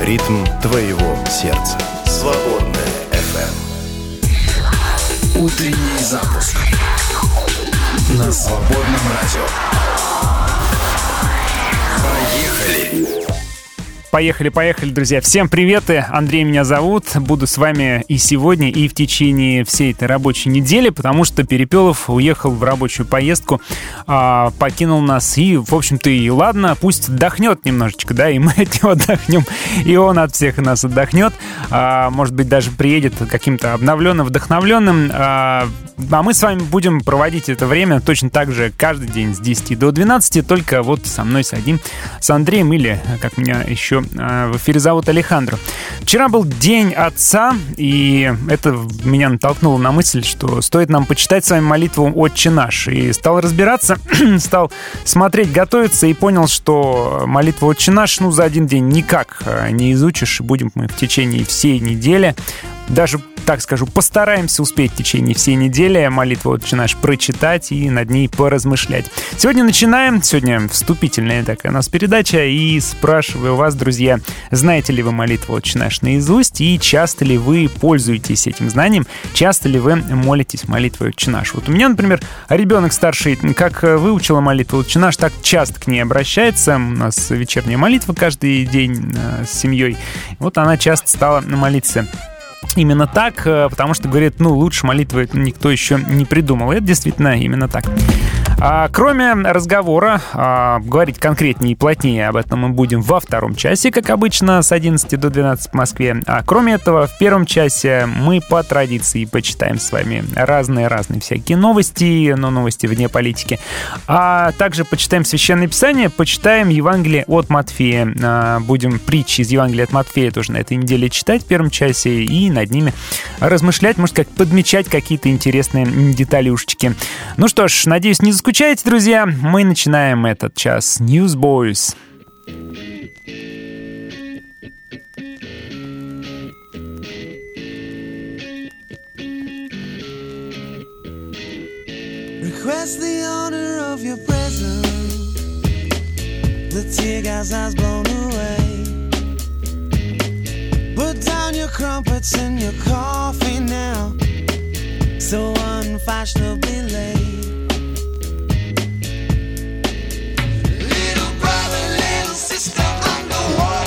Ритм твоего сердца. Свободная FM. Утренний запуск на свободном радио. Поехали! Поехали, поехали, друзья. Всем привет, Андрей меня зовут. Буду с вами и сегодня, и в течение всей этой рабочей недели, потому что Перепелов уехал в рабочую поездку, а, покинул нас. И, в общем-то, и ладно, пусть отдохнет немножечко, да, и мы от него отдохнем, и он от всех нас отдохнет. А, может быть, даже приедет каким-то обновленным, вдохновленным. А, а мы с вами будем проводить это время точно так же каждый день с 10 до 12, только вот со мной с одним, с Андреем или, как меня еще Э, в эфире зовут Алехандро. Вчера был День Отца, и это меня натолкнуло на мысль, что стоит нам почитать с вами молитву «Отче наш». И стал разбираться, стал смотреть, готовиться, и понял, что молитву «Отче наш» ну, за один день никак э, не изучишь. Будем мы в течение всей недели даже так скажу, постараемся успеть в течение всей недели молитву «Отче наш» прочитать и над ней поразмышлять. Сегодня начинаем. Сегодня вступительная такая у нас передача. И спрашиваю вас, друзья, знаете ли вы молитву «Отче наш» наизусть? И часто ли вы пользуетесь этим знанием? Часто ли вы молитесь молитвой «Отче наш»? Вот у меня, например, ребенок старший, как выучила молитву «Отче наш», так часто к ней обращается. У нас вечерняя молитва каждый день э, с семьей. Вот она часто стала молиться именно так, э, потому что, говорит, ну, лучше молитвы никто еще не придумал. И это действительно именно так. А, кроме разговора, а, говорить конкретнее и плотнее об этом мы будем во втором часе, как обычно, с 11 до 12 в Москве. А кроме этого, в первом часе мы по традиции почитаем с вами разные-разные всякие новости, но новости вне политики. А также почитаем Священное Писание, почитаем Евангелие от Матфея. А, будем притчи из Евангелия от Матфея тоже на этой неделе читать в первом часе и над ними размышлять, может, как подмечать какие-то интересные деталюшечки. Ну что ж, надеюсь, не заскучали скучаете, друзья, мы начинаем этот час Newsboys. Request the honor of your presence. The tear gas has blown away. Put down your crumpets and your coffee now. So unfashionably late. brother, little sister, I know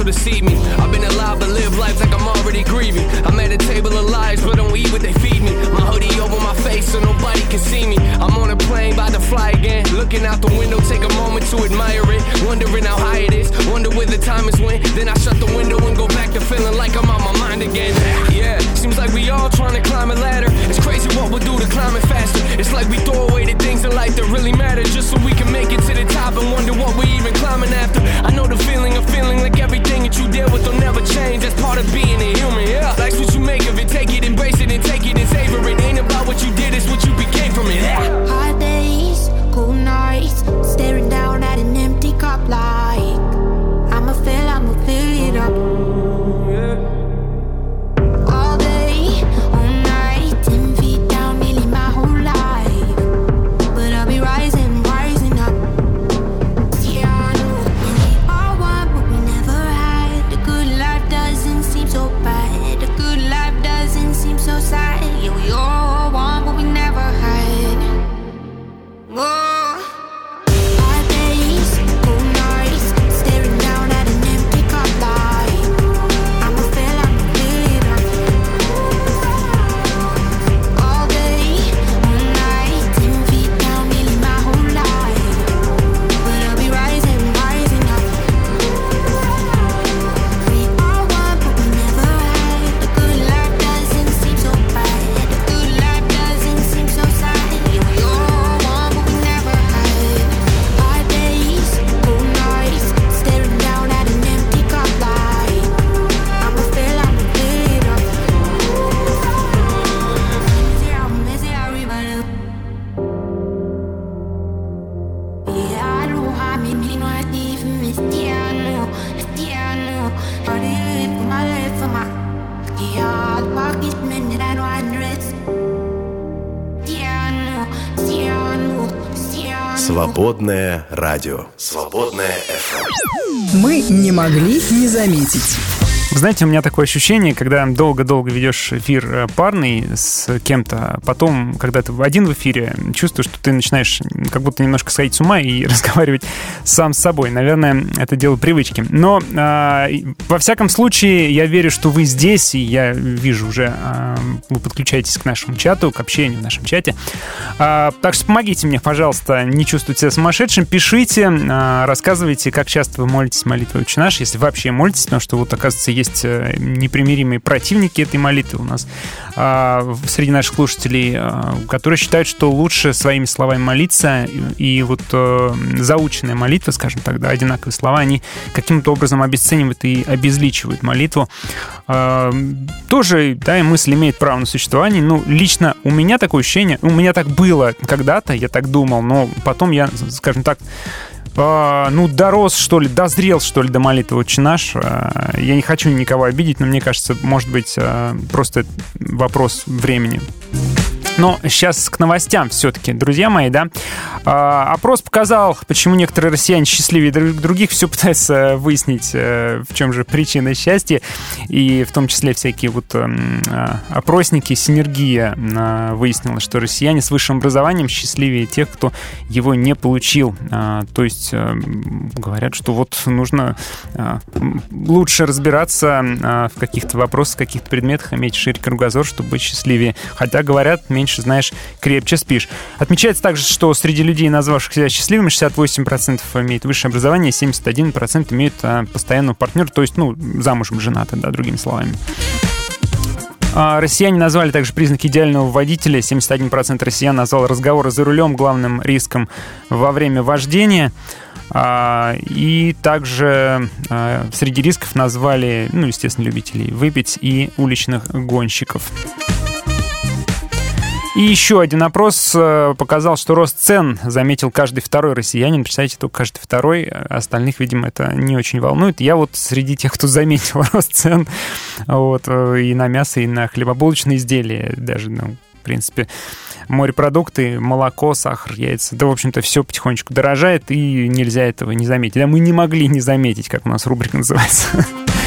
also deceive me. I've been alive but live life like I'm already grieving. I'm at a table of lies, but don't eat what they feed me. My hoodie over my face so nobody can see me. I'm on Looking out the window, take a moment to admire it. Wondering how high it is, wonder where the time is when. Then I shut the window and go back to feeling like I'm on my mind again. Yeah, seems like we all trying to climb a ladder. It's crazy what we'll do to climb it faster. It's like we throw away the things in life that really matter just so we can make it to the top and wonder what we even climbing after. I know the feeling of feeling like everything that you deal with will never change. That's part of being a human. Yeah, life's what you make of it. Take it, embrace it, and take it and savor it. Ain't about what you did, it's what you became from it. Yeah staring down at an empty cup line. Свободное радио. Свободное FM. Мы не могли не заметить. Знаете, у меня такое ощущение, когда долго-долго ведешь эфир э, парный с кем-то, а потом, когда ты один в эфире, чувствуешь, что ты начинаешь как будто немножко сходить с ума и разговаривать сам с собой. Наверное, это дело привычки. Но и- во всяком случае, я верю, что вы здесь, и я вижу уже, а, вы подключаетесь к нашему чату, к общению в нашем чате. А, так что помогите мне, пожалуйста, не чувствовать себя сумасшедшим, пишите, а, рассказывайте, как часто вы молитесь молитвой «Отче наш», если вообще молитесь, потому что вот, оказывается, есть э, непримиримые противники этой молитвы у нас а, среди наших слушателей, а, которые считают, что лучше своими словами молиться, и, и вот э, заученная молитва, скажем так, да, одинаковые слова, они каким-то образом обесценивают и обезличивают молитву. А, Тоже, да, и мысль имеет право на существование. Ну, лично у меня такое ощущение, у меня так было когда-то, я так думал, но потом я, скажем так, а, ну, дорос, что ли, дозрел, что ли, до молитвы «Отче наш». А, Я не хочу никого обидеть, но мне кажется, может быть, а, просто вопрос времени. Но сейчас к новостям все-таки, друзья мои, да. А, опрос показал, почему некоторые россияне счастливее друг- других. Все пытаются выяснить, э, в чем же причина счастья. И в том числе всякие вот эм, а, опросники, синергия а, выяснила, что россияне с высшим образованием счастливее тех, кто его не получил. А, То есть говорят, что вот нужно лучше разбираться в каких-то вопросах, в каких-то предметах, иметь шире кругозор, чтобы быть счастливее. Хотя говорят, меньше меньше знаешь, крепче спишь. Отмечается также, что среди людей, назвавших себя счастливыми, 68% имеют высшее образование, 71% имеют а, постоянного партнера, то есть, ну, замужем женаты, да, другими словами. А, Россияне назвали также признаки идеального водителя. 71% россиян назвал разговоры за рулем главным риском во время вождения. А, И также среди рисков назвали, ну, естественно, любителей выпить и уличных гонщиков. И еще один опрос э, показал, что рост цен заметил каждый второй россиянин. Представляете, только каждый второй. а Остальных, видимо, это не очень волнует. Я вот среди тех, кто заметил рост цен вот, э, и на мясо, и на хлебобулочные изделия. Даже, ну, в принципе, морепродукты, молоко, сахар, яйца. Да, в общем-то, все потихонечку дорожает, и нельзя этого не заметить. Да, мы не могли не заметить, как у нас рубрика называется.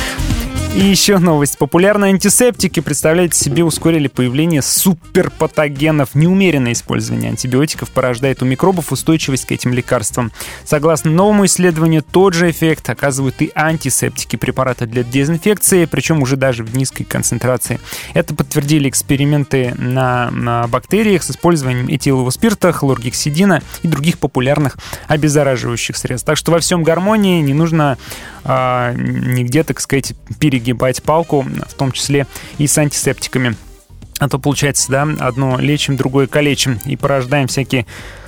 И еще новость. Популярные антисептики, представляете себе, ускорили появление суперпатогенов. Неумеренное использование антибиотиков порождает у микробов устойчивость к этим лекарствам. Согласно новому исследованию, тот же эффект оказывают и антисептики, препараты для дезинфекции, причем уже даже в низкой концентрации. Это подтвердили эксперименты на, на бактериях с использованием этилового спирта, хлоргексидина и других популярных обеззараживающих средств. Так что во всем гармонии не нужно а, нигде, так сказать, перегибать палку, в том числе и с антисептиками. А то получается, да, одно лечим, другое калечим и порождаем всякие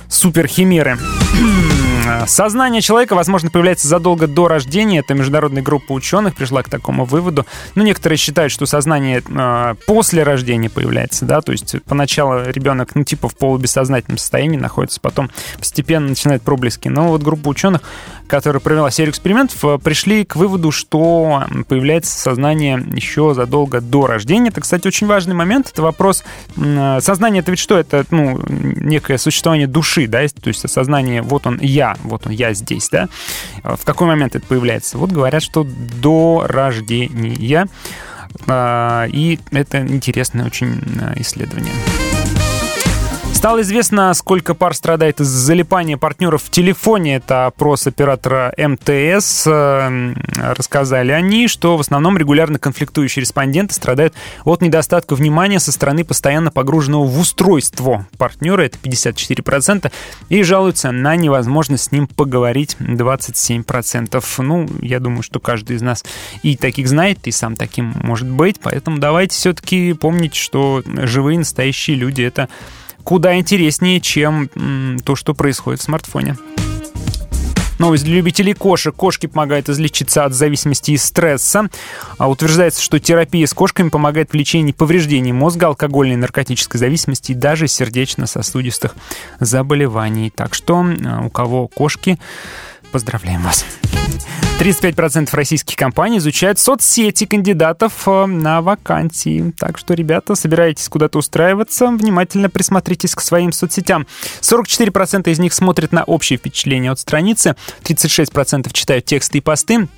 суперхимеры. Сознание человека, возможно, появляется задолго до рождения. Это международная группа ученых пришла к такому выводу. Но некоторые считают, что сознание э, после рождения появляется, да, то есть поначалу ребенок, ну, типа в полубессознательном состоянии находится, потом постепенно начинает проблески. Но вот группа ученых, которая провела серию экспериментов, э, пришли к выводу, что появляется сознание еще задолго до рождения. Это, кстати, очень важный момент. Это вопрос... э, Сознание — это ведь что? Это, ну, некое существование души, да, то есть сознание, вот он я, вот он я здесь, да. В какой момент это появляется? Вот говорят, что до рождения. А, И это интересное очень а, исследование. Стало известно, сколько пар страдает из залипания партнеров в телефоне. Это опрос оператора МТС. Э, Рассказали они, что в основном регулярно конфликтующие респонденты страдают от недостатка внимания со стороны постоянно погруженного в устройство партнера. Это 54%. И жалуются на невозможность с ним поговорить 27%. Ну, я думаю, что каждый из нас и таких знает, и сам таким может быть. Поэтому давайте все-таки помнить, что живые настоящие люди — это куда интереснее, чем то, что происходит в смартфоне. Новость для любителей кошек. Кошки помогают излечиться от зависимости и стресса. А Утверждается, что терапия с кошками помогает в лечении повреждений мозга, алкогольной и наркотической зависимости и даже сердечно-сосудистых заболеваний. Так что а, у кого кошки, поздравляем вас. 35% российских компаний изучают соцсети кандидатов э, на вакансии. Так что, ребята, собираетесь куда-то устраиваться, внимательно присмотритесь к своим соцсетям. 44% из них смотрят на общее впечатление от страницы, 36% читают тексты и посты,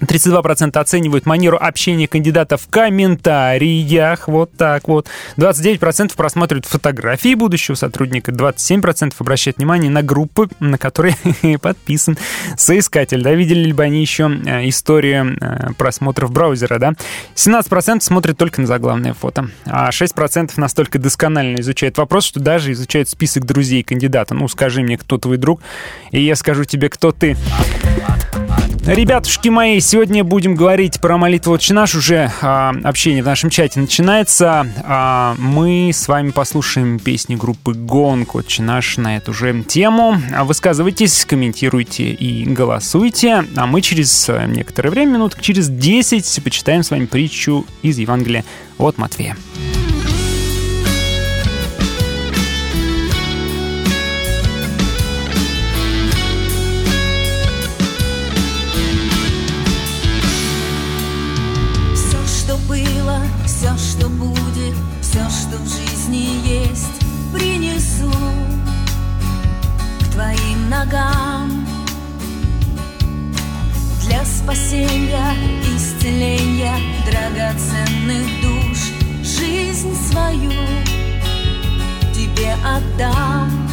32% оценивают манеру общения кандидата в комментариях, вот так вот. 29% просматривают фотографии будущего сотрудника, 27% обращают внимание на группы, на которые подписан соискатель. Да, видели ли бы они еще э, историю э, просмотров браузера, да? 17% смотрят только на заглавное фото, а 6% настолько досконально изучают вопрос, что даже изучают список друзей кандидата. Ну, скажи мне, кто твой друг, и я скажу тебе, кто ты. Ребятушки мои, сегодня будем говорить про молитву «Отче наш». Уже а, общение в нашем чате начинается. А, мы с вами послушаем песни группы «Гонг» «Отче наш» на эту же тему. А Высказывайтесь, комментируйте и голосуйте. А мы через э, некоторое время, минуток через 10, почитаем с вами притчу из Евангелия от Матфея. Ногам для спасения, исцеления драгоценных душ. Жизнь свою тебе отдам.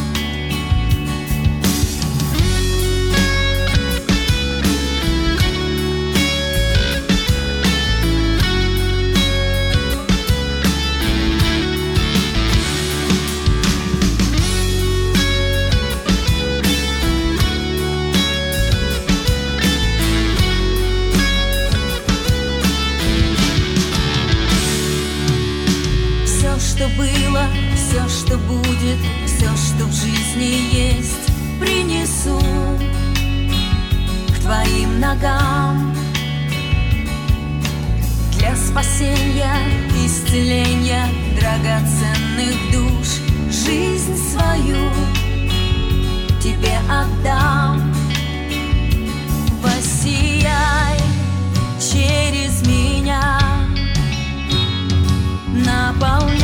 что было, все, что будет, все, что в жизни есть, принесу к твоим ногам. Для спасения, исцеления драгоценных душ жизнь свою тебе отдам. Воссияй через меня, наполняй.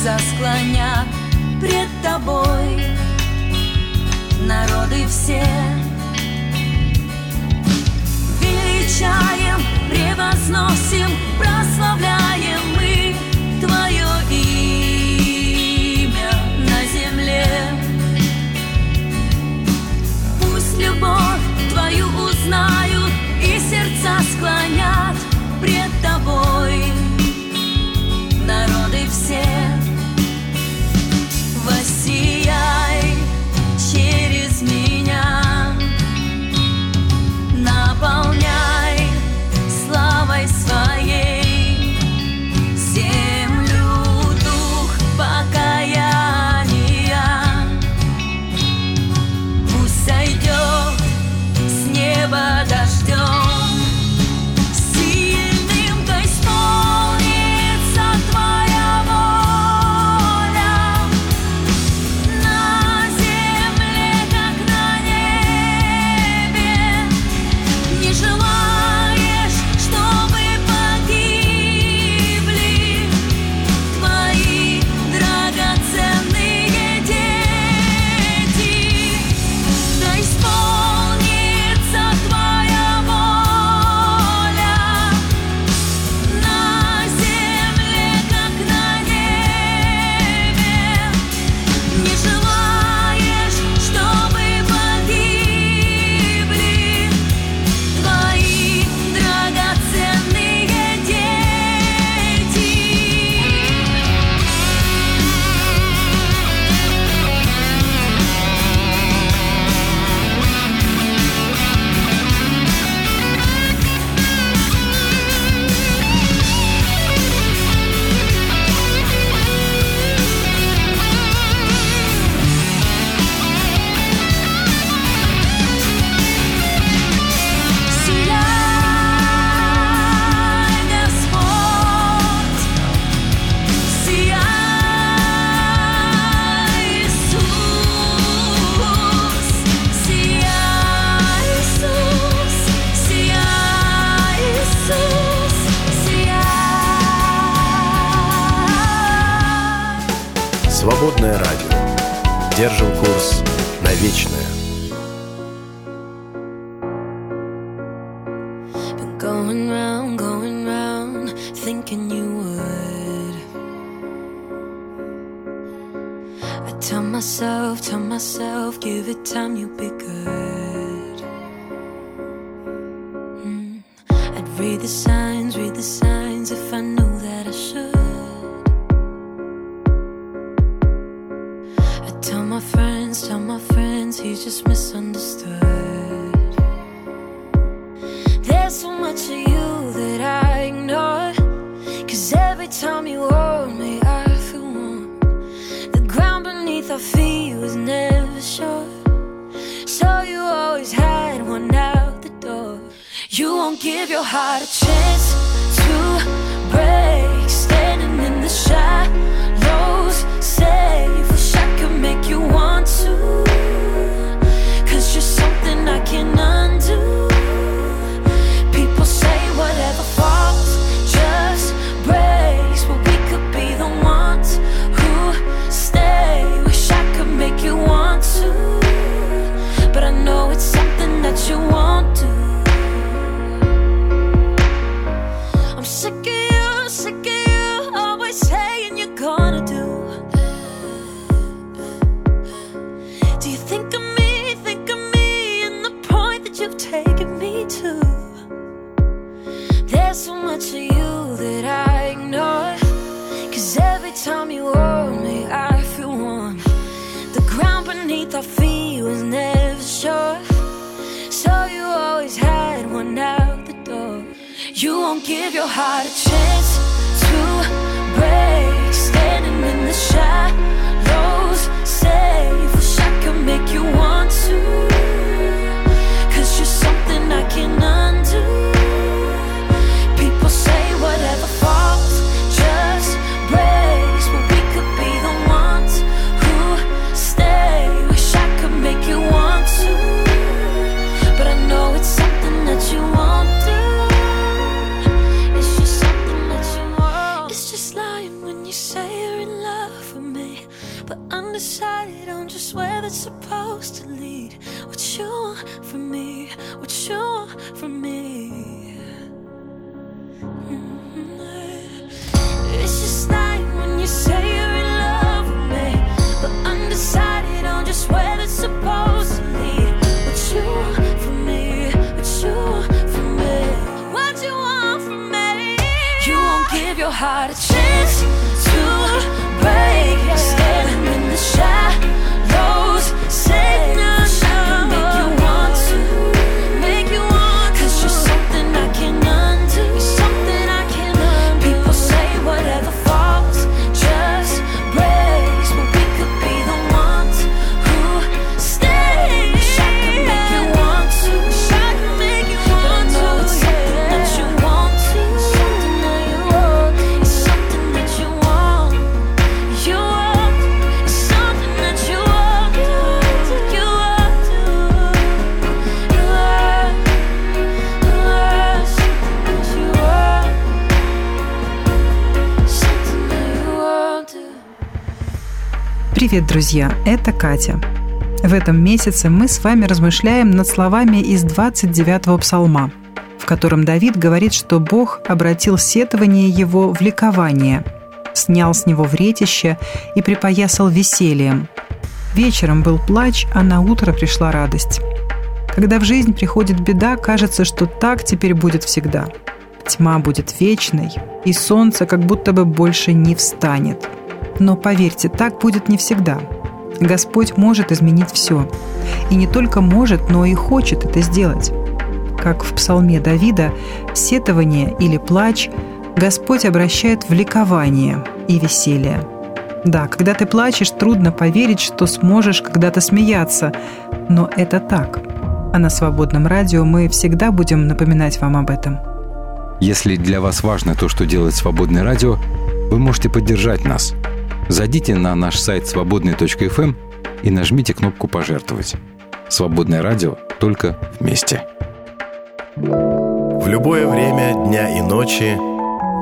лица склонят пред тобой. Народы все Привет, друзья! Это Катя. В этом месяце мы с вами размышляем над словами из 29-го псалма, в котором Давид говорит, что Бог обратил сетование его в ликование, снял с него вретище и припоясал весельем. Вечером был плач, а на утро пришла радость. Когда в жизнь приходит беда, кажется, что так теперь будет всегда. Тьма будет вечной, и солнце как будто бы больше не встанет. Но поверьте, так будет не всегда. Господь может изменить все. И не только может, но и хочет это сделать. Как в псалме Давида, сетование или плач Господь обращает в ликование и веселье. Да, когда ты плачешь, трудно поверить, что сможешь когда-то смеяться, но это так. А на свободном радио мы всегда будем напоминать вам об этом. Если для вас важно то, что делает «Свободное радио», вы можете поддержать нас. Зайдите на наш сайт свободный.фм и нажмите кнопку «Пожертвовать». «Свободное радио» только вместе. В любое время дня и ночи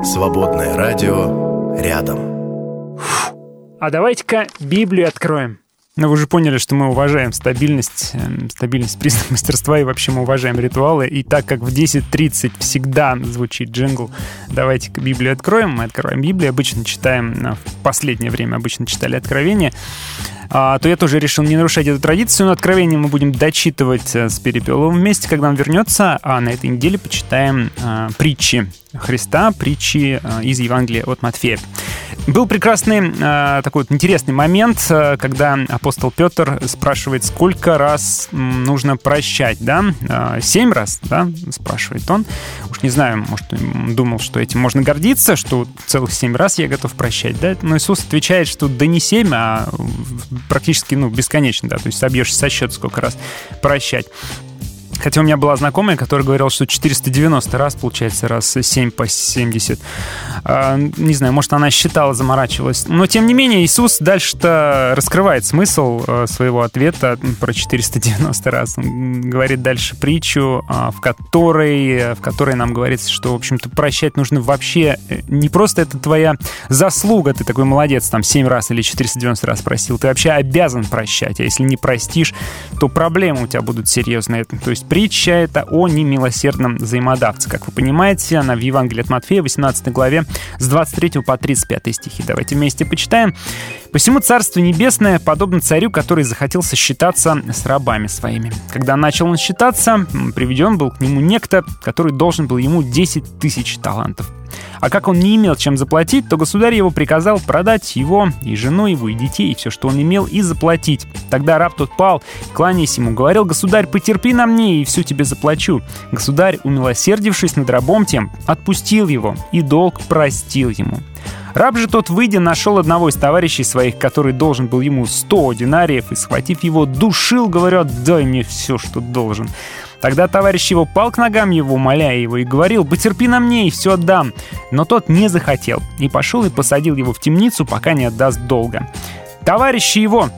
свободное радио рядом. А давайте-ка Библию откроем. Ну, вы же поняли, что мы уважаем стабильность, эм, стабильность признак мастерства, и вообще мы уважаем ритуалы. И так как в 10.30 всегда звучит джингл, давайте-ка Библию откроем. Мы откроем Библию, обычно читаем, ну, в последнее время обычно читали Откровение, а, то я тоже решил не нарушать эту традицию, но Откровение мы будем дочитывать э, с Перепеловым вместе, когда он вернется, а на этой неделе почитаем а, притчи Христа, притчи из Евангелия от Матфея. Был прекрасный э, такой вот интересный момент, э, когда апостол Петр спрашивает, сколько раз нужно прощать, да? Э, Семь раз, да? Спрашивает он. Уж не знаю, может, думал, что этим можно гордиться, что целых семь раз я готов прощать, да? Но Иисус отвечает, что да не семь, а практически, ну, бесконечно, да? То есть собьешься со счета, сколько раз прощать. Хотя у меня была знакомая, которая говорила, что 490 раз, получается, раз 7 по 70. А, не знаю, может, она считала, заморачивалась. Но, тем не менее, Иисус дальше-то раскрывает смысл э, своего ответа про 490 раз. Он говорит дальше притчу, а, в которой, в которой нам говорится, что, в общем-то, прощать нужно вообще э, не просто это твоя заслуга, ты такой молодец, там, 7 раз или 490 раз просил, ты вообще обязан прощать, а если не простишь, то проблемы у тебя будут серьезные. То есть притча это о немилосердном взаимодавце. Как вы понимаете, она в Евангелии от Матфея, 18 главе, с 23 по 35 стихи. Давайте вместе почитаем. «Посему Царство Небесное подобно царю, который захотел сосчитаться с рабами своими. Когда начал он считаться, приведен был к нему некто, который должен был ему 10 тысяч талантов. А как он не имел чем заплатить, то государь его приказал продать его, и жену его, и детей, и все, что он имел, и заплатить. Тогда раб тот пал, кланяясь ему, говорил, «Государь, потерпи на мне, и все тебе заплачу». Государь, умилосердившись над рабом тем, отпустил его, и долг простил ему. Раб же тот, выйдя, нашел одного из товарищей своих, который должен был ему 100 динариев, и, схватив его, душил, говоря, «Дай мне все, что должен». Тогда товарищ его пал к ногам его, моляя его, и говорил, «Потерпи на мне, и все отдам». Но тот не захотел, и пошел и посадил его в темницу, пока не отдаст долга. Товарищи его,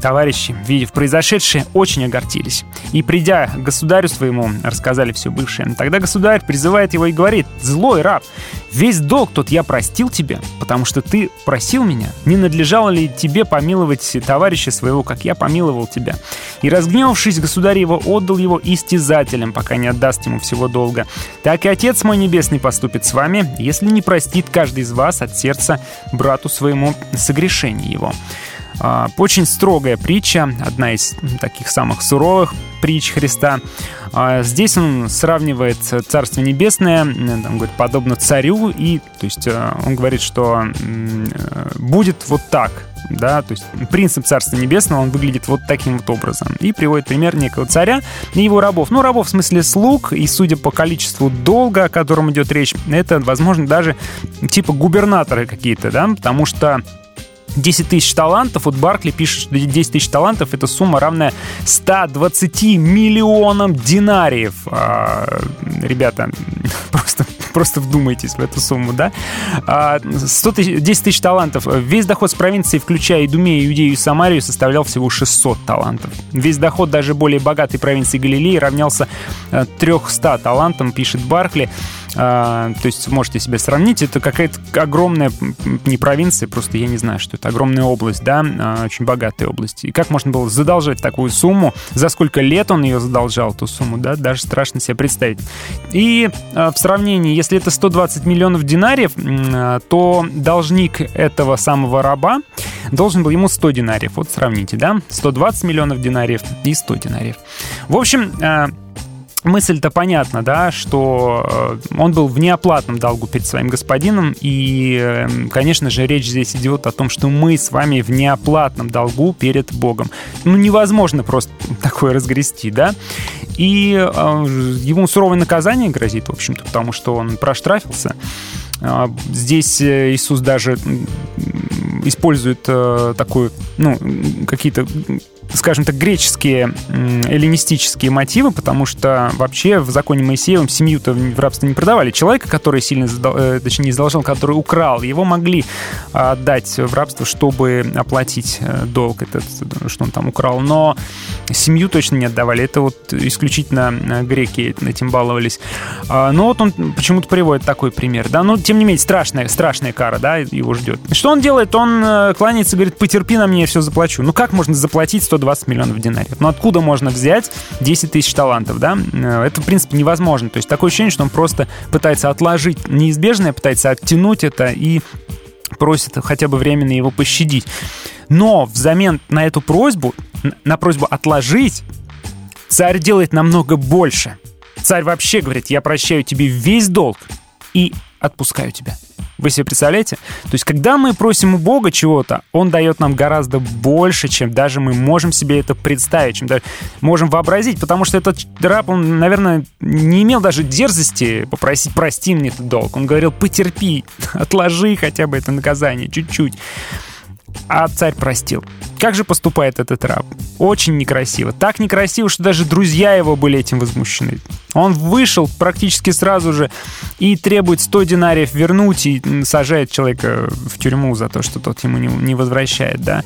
Товарищи, видев произошедшее, очень огорчились. И, придя к государю своему, рассказали все бывшее. Тогда государь призывает его и говорит, «Злой раб, весь долг тот я простил тебе, потому что ты просил меня. Не надлежало ли тебе помиловать товарища своего, как я помиловал тебя?» И, разгневавшись, государь его отдал его истязателям, пока не отдаст ему всего долга. Так и Отец мой Небесный поступит с вами, если не простит каждый из вас от сердца брату своему согрешение его». А, Очень строгая притча, одна из таких самых суровых притч Христа. А, Здесь он сравнивает Царство Небесное, там, говорит, подобно царю, и то есть э, он говорит, что э, будет вот так, да, то есть принцип Царства Небесного, он выглядит вот таким вот образом. И приводит пример некого царя и его рабов. Ну, рабов в смысле слуг, и судя по количеству долга, о котором идет речь, это, возможно, даже типа губернаторы какие-то, да, потому что 10 тысяч талантов. Вот Баркли пишет, что 10 тысяч талантов — это сумма, равная 120 миллионам динариев. А, ребята, просто, просто вдумайтесь в эту сумму, да? А, 100 тысяч, 10 тысяч талантов. Весь доход с провинции, включая Идумею, Иудею и Самарию, составлял всего 600 талантов. Весь доход даже более богатой провинции Галилеи равнялся э, 300 талантам, пишет Баркли. А, то есть можете себе сравнить, это какая-то огромная не провинция, просто я не знаю, что это огромная область, да, а, очень богатая область. И как можно было задолжать такую сумму, за сколько лет он ее задолжал, эту сумму, да, даже страшно себе представить. И а, в сравнении, если это 120 миллионов динариев, то должник этого самого раба должен был ему 100 динариев. Вот сравните, да, 120 миллионов динариев и 100 динариев. В общем, мысль-то понятна, да, что э, он был в неоплатном долгу перед своим господином, и, э, конечно же, речь здесь идет о том, что мы с вами в неоплатном долгу перед Богом. Ну, невозможно просто такое разгрести, да, и э, ему суровое наказание грозит, в общем-то, потому что он проштрафился. А, Здесь Иисус даже использует такую, ну, какие-то скажем так, греческие эллинистические мотивы, потому что вообще в законе Моисеевом семью-то в рабство не продавали. Человека, который сильно, э, точнее, не задолжал, который украл, его могли а, отдать в рабство, чтобы оплатить э, долг этот, что он там украл. Но семью точно не отдавали. Это вот исключительно э, греки этим баловались. А, Но вот он почему-то приводит такой пример. Да, но тем не менее страшная, страшная кара, да, его ждет. Что он делает? Он кланяется говорит, потерпи на мне, я все заплачу. Ну как можно заплатить 120 миллионов динариев? Ну откуда можно взять 10 тысяч талантов, да? Э, Это, в принципе, невозможно. То есть такое ощущение, что он просто пытается отложить неизбежное, пытается оттянуть это и просит хотя бы временно его пощадить. Но взамен на эту просьбу, на просьбу отложить, царь делает намного больше. Царь вообще говорит, я прощаю тебе весь долг и отпускаю тебя. Вы себе представляете? То есть, когда мы просим у Бога чего-то, Он дает нам гораздо больше, чем даже мы можем себе это представить, чем даже можем вообразить, потому что этот раб, он, наверное, не имел даже дерзости попросить «прости мне этот долг». Он говорил «потерпи, отложи хотя бы это наказание чуть-чуть». А царь простил. Как же поступает этот раб? Очень некрасиво. Так некрасиво, что даже друзья его были этим возмущены. Он вышел практически сразу же и требует 100 динариев вернуть и сажает человека в тюрьму за то, что тот ему не, возвращает, да.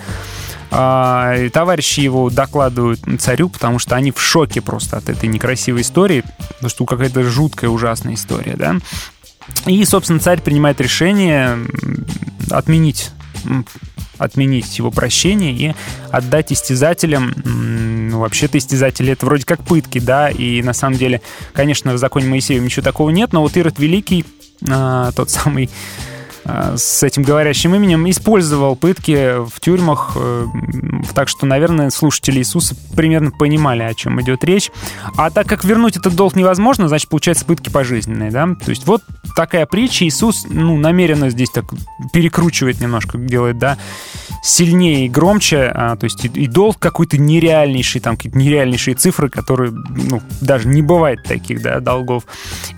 А, и товарищи его докладывают царю, потому что они в шоке просто от этой некрасивой истории, потому что какая-то жуткая, ужасная история, да. И, собственно, царь принимает решение отменить отменить его прощение и отдать истязателям. Ну, вообще-то истязатели — это вроде как пытки, да, и на самом деле, конечно, в законе Моисея ничего такого нет, но вот Ирод Великий, а, тот самый с этим говорящим именем, использовал пытки в тюрьмах, э, так что, наверное, слушатели Иисуса примерно понимали, о чем идет речь. А так как вернуть этот долг невозможно, значит, получается пытки пожизненные, да? То есть вот такая притча. Иисус, ну, намеренно здесь так перекручивает немножко, делает, да, сильнее и громче, а, то есть и, и долг какой-то нереальнейший, там какие-то нереальнейшие цифры, которые, ну, даже не бывает таких, да, долгов.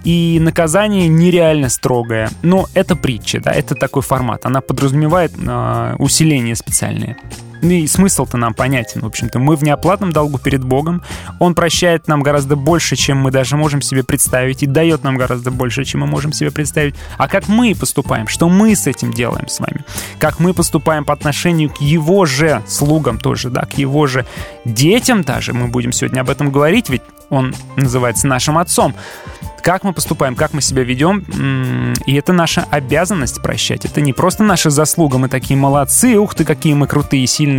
И наказание нереально строгое. Но это притча, да, это такой формат. Она подразумевает а, усиление специальное. Ну и смысл-то нам понятен, в общем-то. Мы в неоплатном долгу перед Богом. Он прощает нам гораздо больше, чем мы даже можем себе представить, и дает нам гораздо больше, чем мы можем себе представить. А как мы поступаем? Что мы с этим делаем с вами? Как мы поступаем по отношению к его же слугам тоже, да, к его же детям даже. Мы будем сегодня об этом говорить, ведь он называется нашим отцом как мы поступаем, как мы себя ведем, и это наша обязанность прощать. Это не просто наша заслуга, мы такие молодцы, ух ты, какие мы крутые, сильные,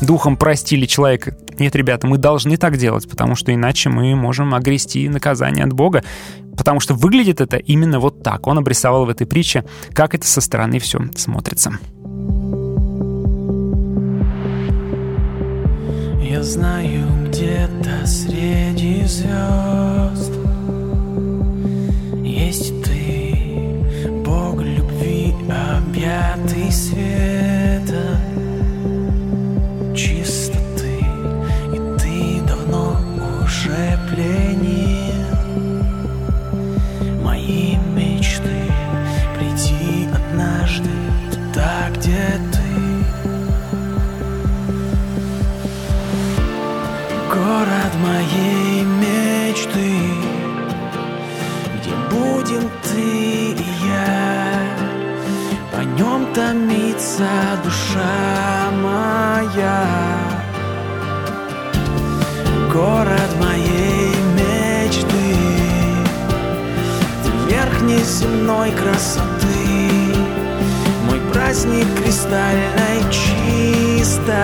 духом простили человека. Нет, ребята, мы должны так делать, потому что иначе мы можем огрести наказание от Бога. Потому что выглядит это именно вот так. Он обрисовал в этой притче, как это со стороны все смотрится. Я знаю где-то среди звезд Есть ты, Бог любви, объятый света томится душа моя. Город моей мечты Ты верхней земной красоты Мой праздник кристальной чистоты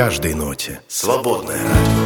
каждой ноте. Свободное радио.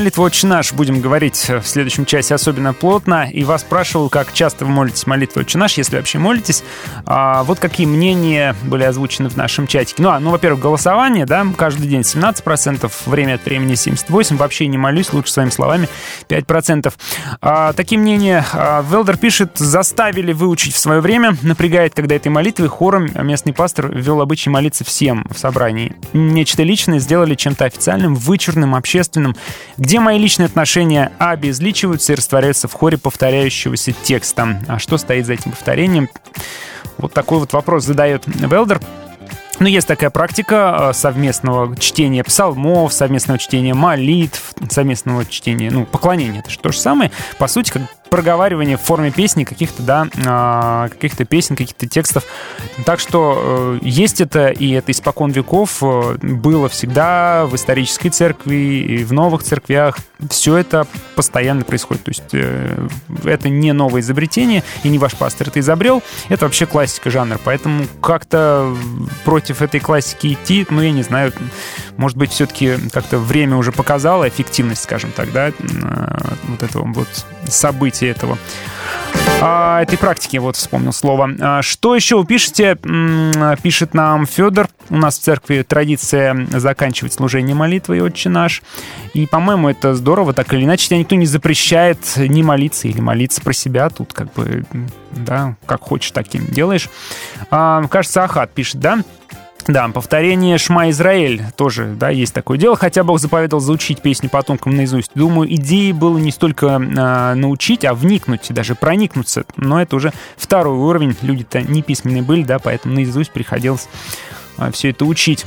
Молитву «Отче наш» будем говорить в следующем часе особенно плотно. И вас спрашивал, как часто вы молитесь молитву «Отче наш», если вообще молитесь. А, вот какие мнения были озвучены в нашем чатике. Ну, а, ну во-первых, голосование, да, каждый день 17%, время от времени 78%, вообще не молюсь, лучше своими словами 5%. А, такие мнения. А, Велдер пишет, заставили выучить в свое время, напрягает, когда этой молитвы хором местный пастор ввел обычай молиться всем в собрании. Нечто личное сделали чем-то официальным, вычурным, общественным где мои личные отношения обезличиваются и растворяются в хоре повторяющегося текста. А что стоит за этим повторением? Вот такой вот вопрос задает Велдер. Ну, есть такая практика э, совместного чтения псалмов, совместного чтения молитв, совместного чтения, ну, поклонения. Это же то же самое. По сути, как проговаривание в форме песни каких-то, да, а, каких-то песен, каких-то текстов. Так что э, есть это, и это испокон веков э, было всегда в исторической церкви и в новых церквях. Все это постоянно происходит. То есть э, это не новое изобретение, и не ваш пастор это изобрел. Это вообще классика жанра. Поэтому как-то против этой классики идти, ну, я не знаю, может быть, все-таки как-то время уже показало эффективность, скажем так, да, вот этого вот события этого а, этой практики, вот вспомнил слово. А, что еще вы пишете? Пишет нам Федор. У нас в церкви традиция заканчивать служение молитвой «Отче наш». И, по-моему, это здорово, так или иначе. Тебя никто не запрещает не молиться или молиться про себя. Тут как бы, да, как хочешь, таким делаешь. А, кажется, Ахат пишет, да? Да, повторение Шма Израиль тоже, да, есть такое дело. Хотя Бог заповедал заучить песню потомкам наизусть. Думаю, идеей было не столько э, научить, а вникнуть, даже проникнуться. Но это уже второй уровень. Люди-то не письменные были, да, поэтому наизусть приходилось э, все это учить.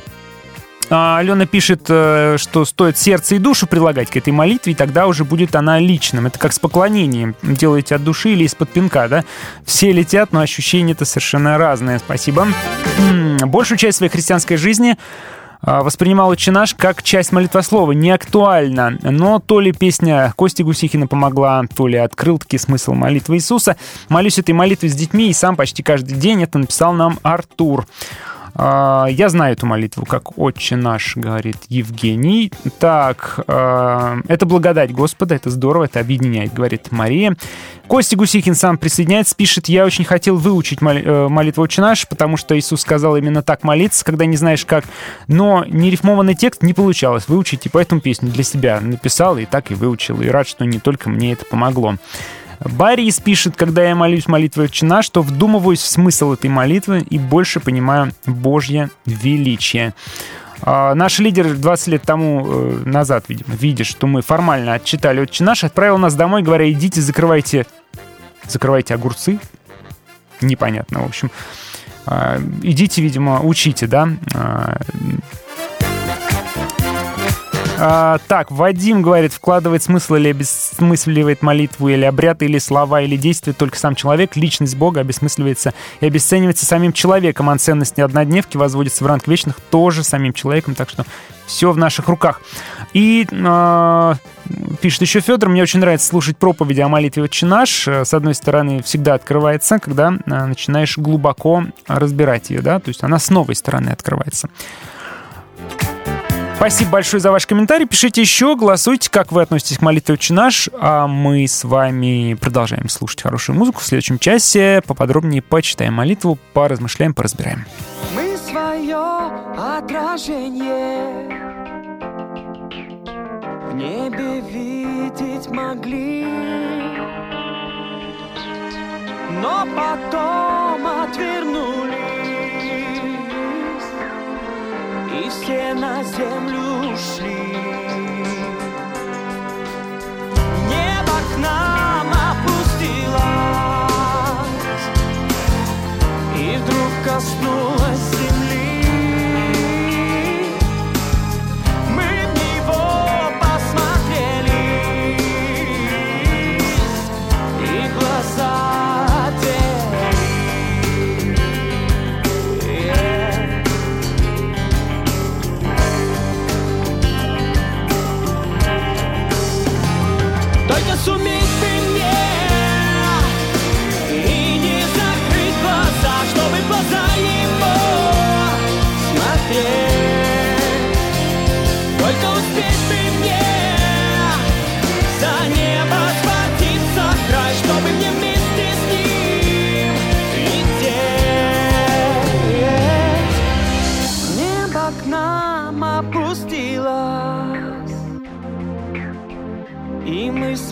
А Алена пишет, э, что стоит сердце и душу прилагать к этой молитве, и тогда уже будет она личным. Это как с поклонением. Делаете от души или из-под пинка, да? Все летят, но ощущение это совершенно разное. Спасибо. Большую часть своей христианской жизни а, воспринимал «Отче наш» как часть молитвослова, не актуально. Но то ли песня Кости Гусихина помогла, то ли открыл таки смысл молитвы Иисуса. Молюсь этой молитвой с детьми и сам почти каждый день. Это написал нам Артур. А, я знаю эту молитву, как «Отче наш», говорит Евгений. Так, а, это благодать Господа, это здорово, это объединяет, говорит Мария. Костя Гусихин сам присоединяется, пишет, я очень хотел выучить э, молитву «Отче наш», потому что Иисус сказал именно так молиться, когда не знаешь как, но нерифмованный текст не получалось выучить, и поэтому песню для себя написал, и так и выучил, и рад, что не только мне это помогло. Борис пишет, когда я молюсь молитвой «Отче что вдумываюсь в смысл этой молитвы и больше понимаю Божье величие. А, наш лидер 20 лет тому э, назад, видимо, видя, что мы формально отчитали «Отче наш», отправил нас домой, говоря, идите, закрывайте, закрывайте огурцы. Непонятно, в общем. А, идите, видимо, учите, да, а, а, так, Вадим говорит, вкладывает смысл или обесмысливает молитву, или обряд, или слова, или действие только сам человек. Личность Бога обесмысливается и обесценивается самим человеком, а ценность однодневки возводится в ранг вечных тоже самим человеком, так что все в наших руках. И э, пишет еще Федор, мне очень нравится слушать проповеди о молитве «Отче наш». С одной стороны, всегда открывается, когда э, начинаешь глубоко разбирать ее, да, то есть она с новой стороны открывается. Спасибо большое за ваш комментарий. Пишите еще, голосуйте, как вы относитесь к молитве «Отче наш». А мы с вами продолжаем слушать хорошую музыку. В следующем часе поподробнее почитаем молитву, поразмышляем, поразбираем. Мы свое отражение в небе видеть могли, но потом отвернулись и все на землю ушли. Небо к нам опустилось и вдруг коснулось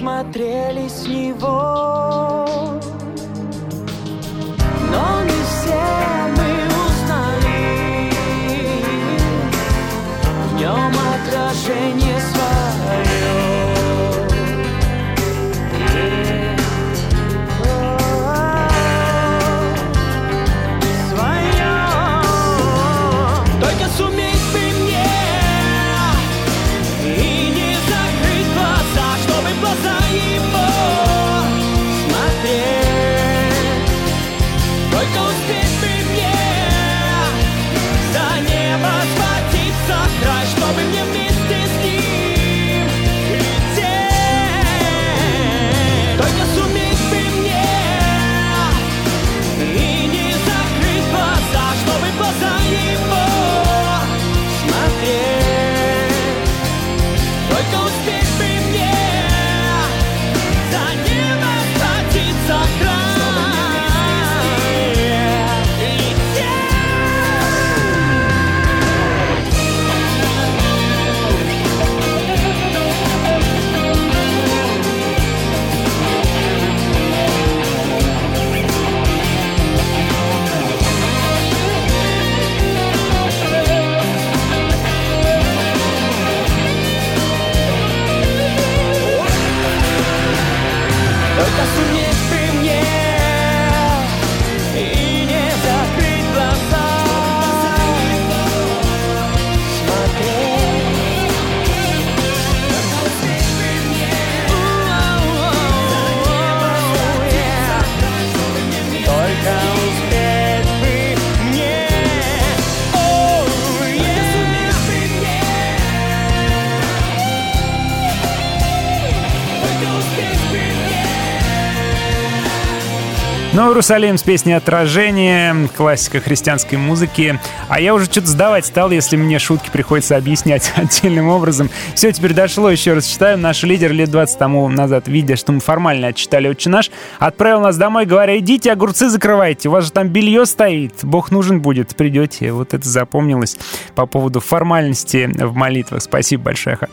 смотрели с него. Иерусалим с песней «Отражение», классика христианской музыки. А я уже что-то сдавать стал, если мне шутки приходится объяснять отдельным образом. Все, теперь дошло, еще раз читаю. Наш лидер лет 20 тому назад, видя, что мы формально отчитали «Отче наш», отправил нас домой, говоря, идите, огурцы закрывайте, у вас же там белье стоит, Бог нужен будет, придете. Вот это запомнилось по поводу формальности в молитвах. Спасибо большое, Хат.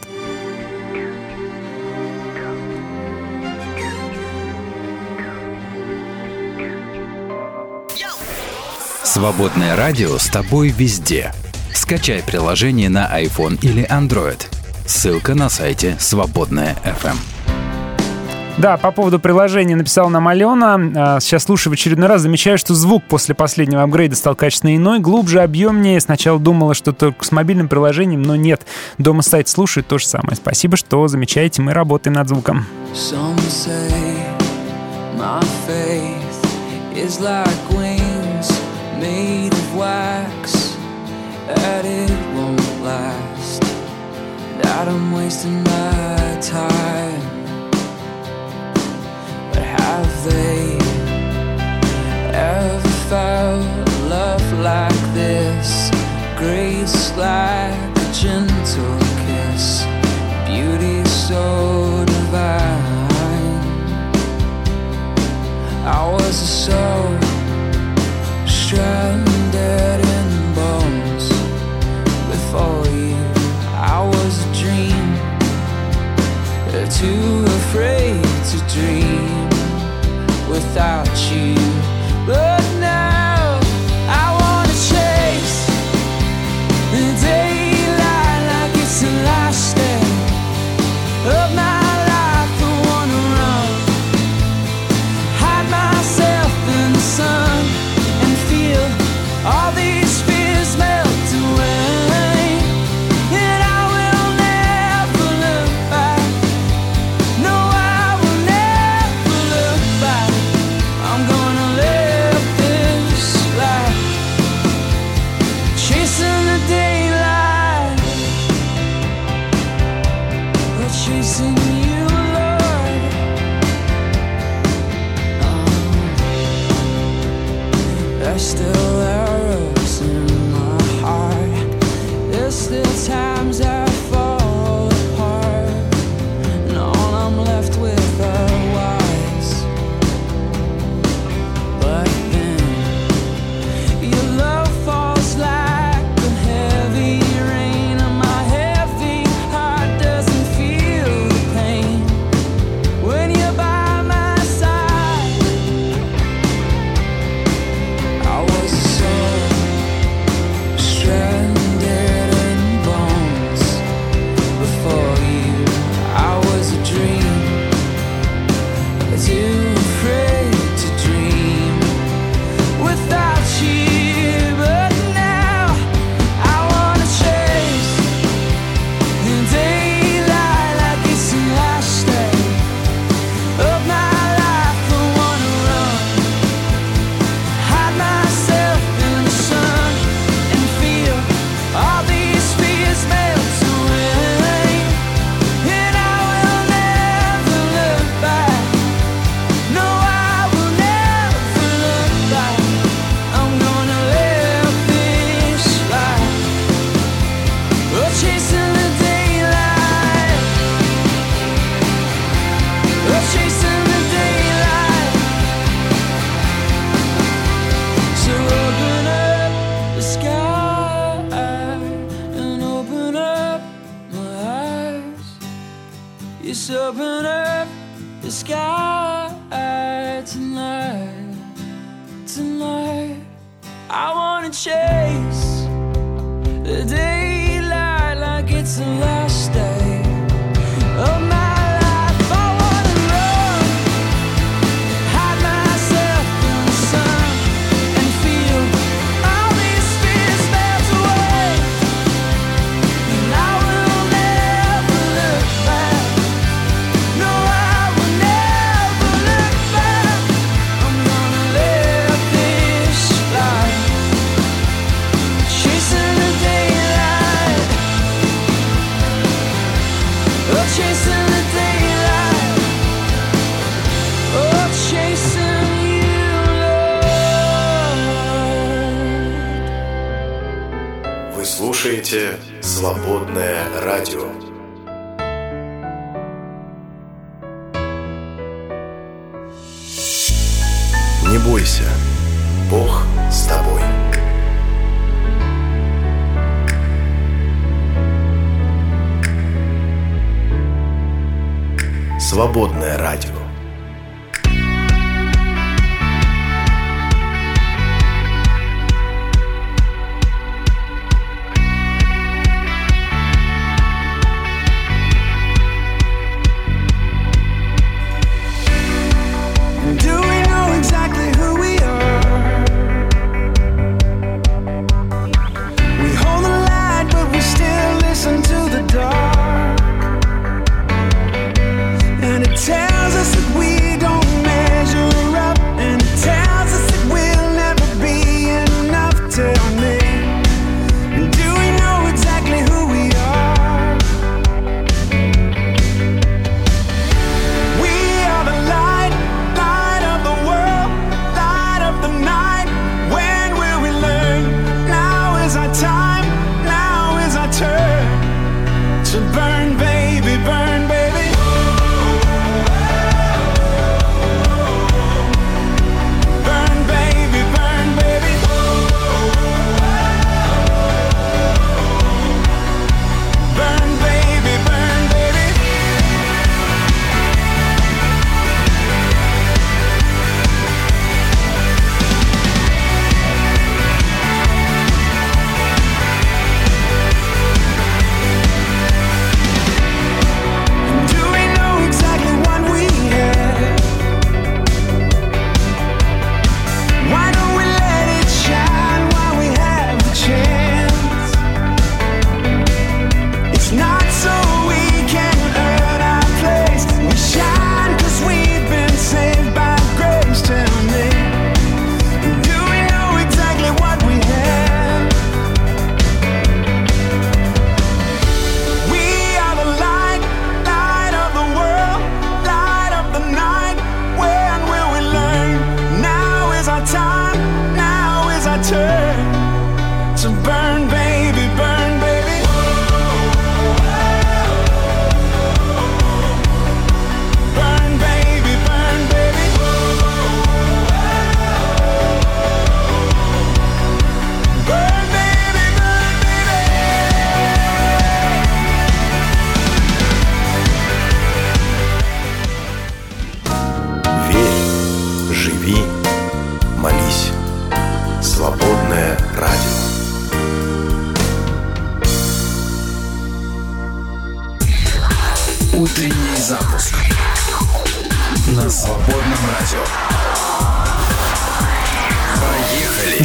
Свободное радио с тобой везде. Скачай приложение на iPhone или Android. Ссылка на сайте Свободная FM. Да, по поводу приложения написала нам Алена. А, Сейчас слушаю в очередной раз, замечаю, что звук после последнего апгрейда стал качественно иной, глубже, объемнее. Сначала думала, что только с мобильным приложением, но нет. Дома сайт слушает то же самое. Спасибо, что замечаете, мы работаем над звуком. Some say my faith is like wings made of wax, that it won't last, that I'm wasting my time. But have they ever felt love like this? Grace like a gentle kiss, beauty so divine. I was a soul in bones. Before you, I was a dream, too afraid to dream without